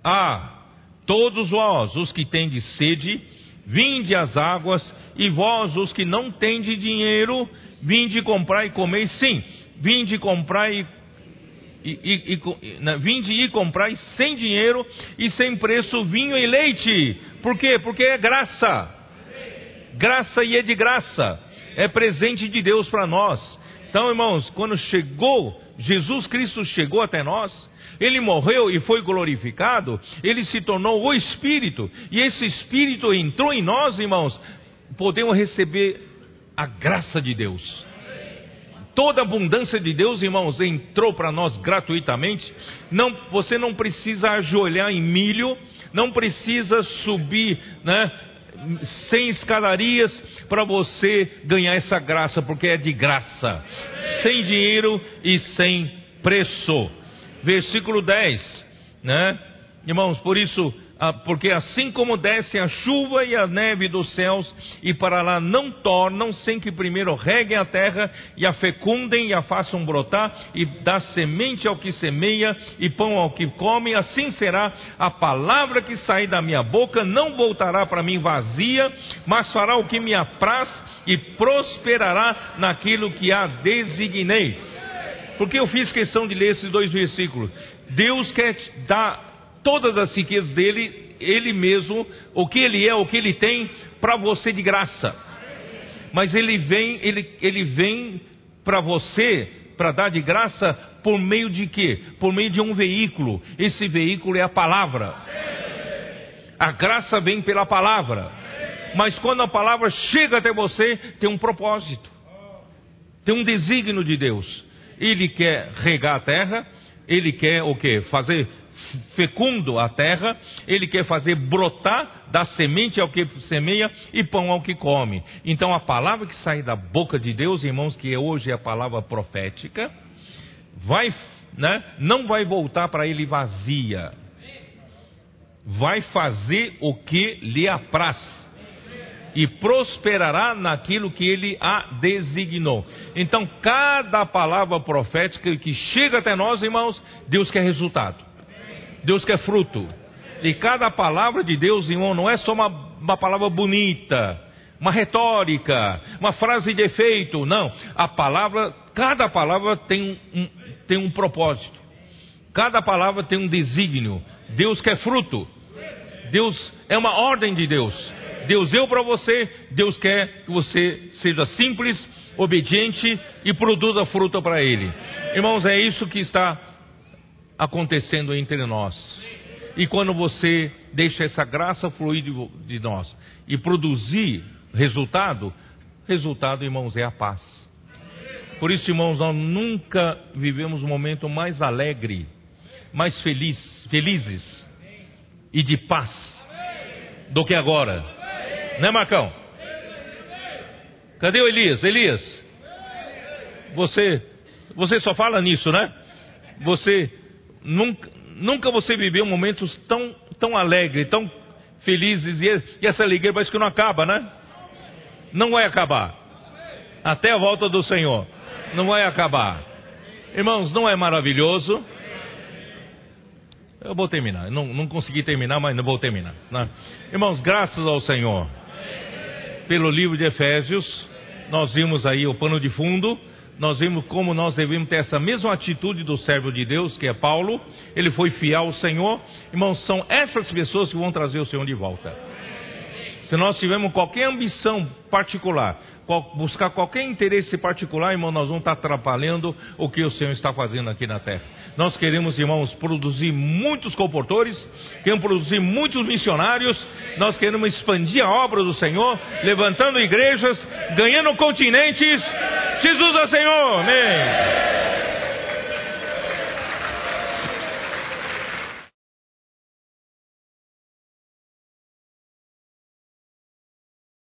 Ah, todos vós, os que tendes sede, vinde às águas, e vós, os que não tendes dinheiro, vinde comprar e comer. Sim, vinde comprar e e, e, e, vinde e comprai sem dinheiro e sem preço vinho e leite. Por quê? Porque é graça. Graça e é de graça. É presente de Deus para nós. Então, irmãos, quando chegou, Jesus Cristo chegou até nós, ele morreu e foi glorificado, ele se tornou o Espírito, e esse Espírito entrou em nós, irmãos, podemos receber a graça de Deus. Toda a abundância de Deus, irmãos, entrou para nós gratuitamente. Não, você não precisa ajoelhar em milho, não precisa subir, né, sem escadarias para você ganhar essa graça, porque é de graça, sem dinheiro e sem preço. Versículo 10, né? Irmãos, por isso ah, porque assim como desce a chuva e a neve dos céus, e para lá não tornam, sem que primeiro reguem a terra, e a fecundem e a façam brotar, e dá semente ao que semeia, e pão ao que come, assim será a palavra que sair da minha boca, não voltará para mim vazia, mas fará o que me apraz, e prosperará naquilo que a designei. Porque eu fiz questão de ler esses dois versículos. Deus quer dar todas as riquezas dele, ele mesmo, o que ele é, o que ele tem, para você de graça. Mas ele vem, ele, ele vem para você, para dar de graça, por meio de quê? Por meio de um veículo. Esse veículo é a palavra. A graça vem pela palavra. Mas quando a palavra chega até você, tem um propósito. Tem um desígnio de Deus. Ele quer regar a terra, ele quer o quê? Fazer fecundo a terra, ele quer fazer brotar da semente ao que semeia e pão ao que come. Então a palavra que sai da boca de Deus, irmãos, que hoje é a palavra profética, vai, né, não vai voltar para ele vazia. Vai fazer o que lhe apraz e prosperará naquilo que ele a designou. Então, cada palavra profética que chega até nós, irmãos, Deus quer resultado. Deus quer fruto. E cada palavra de Deus, irmão, não é só uma, uma palavra bonita, uma retórica, uma frase de efeito. Não. A palavra, cada palavra tem um, tem um propósito. Cada palavra tem um desígnio. Deus quer fruto. Deus é uma ordem de Deus. Deus deu para você, Deus quer que você seja simples, obediente e produza fruto para Ele. Irmãos, é isso que está acontecendo entre nós. E quando você deixa essa graça fluir de nós e produzir resultado, resultado, irmãos, é a paz. Por isso, irmãos, nós nunca vivemos um momento mais alegre, mais feliz, felizes e de paz do que agora. Né, Marcão? Cadê o Elias? Elias, você, você só fala nisso, né? Você Nunca, nunca você viveu momentos tão, tão alegres, tão felizes, e, essa alegria parece que não acaba, né? Não vai acabar. Até a volta do Senhor. Não vai acabar. Irmãos, não é maravilhoso? Eu vou terminar. Não, não consegui terminar, mas não vou terminar. Né? Irmãos, graças ao Senhor pelo livro de Efésios, nós vimos aí o pano de fundo, nós vimos como nós devemos ter essa mesma atitude do servo de Deus, que é Paulo. Ele foi fiel ao Senhor. Irmãos, são essas pessoas que vão trazer o Senhor de volta. Se nós tivermos qualquer ambição particular, buscar qualquer interesse particular, irmão, nós vamos estar atrapalhando o que o Senhor está fazendo aqui na terra. Nós queremos, irmãos, produzir muitos comportores, queremos produzir muitos missionários, nós queremos expandir a obra do Senhor, levantando igrejas, ganhando continentes. Jesus é Senhor, amém.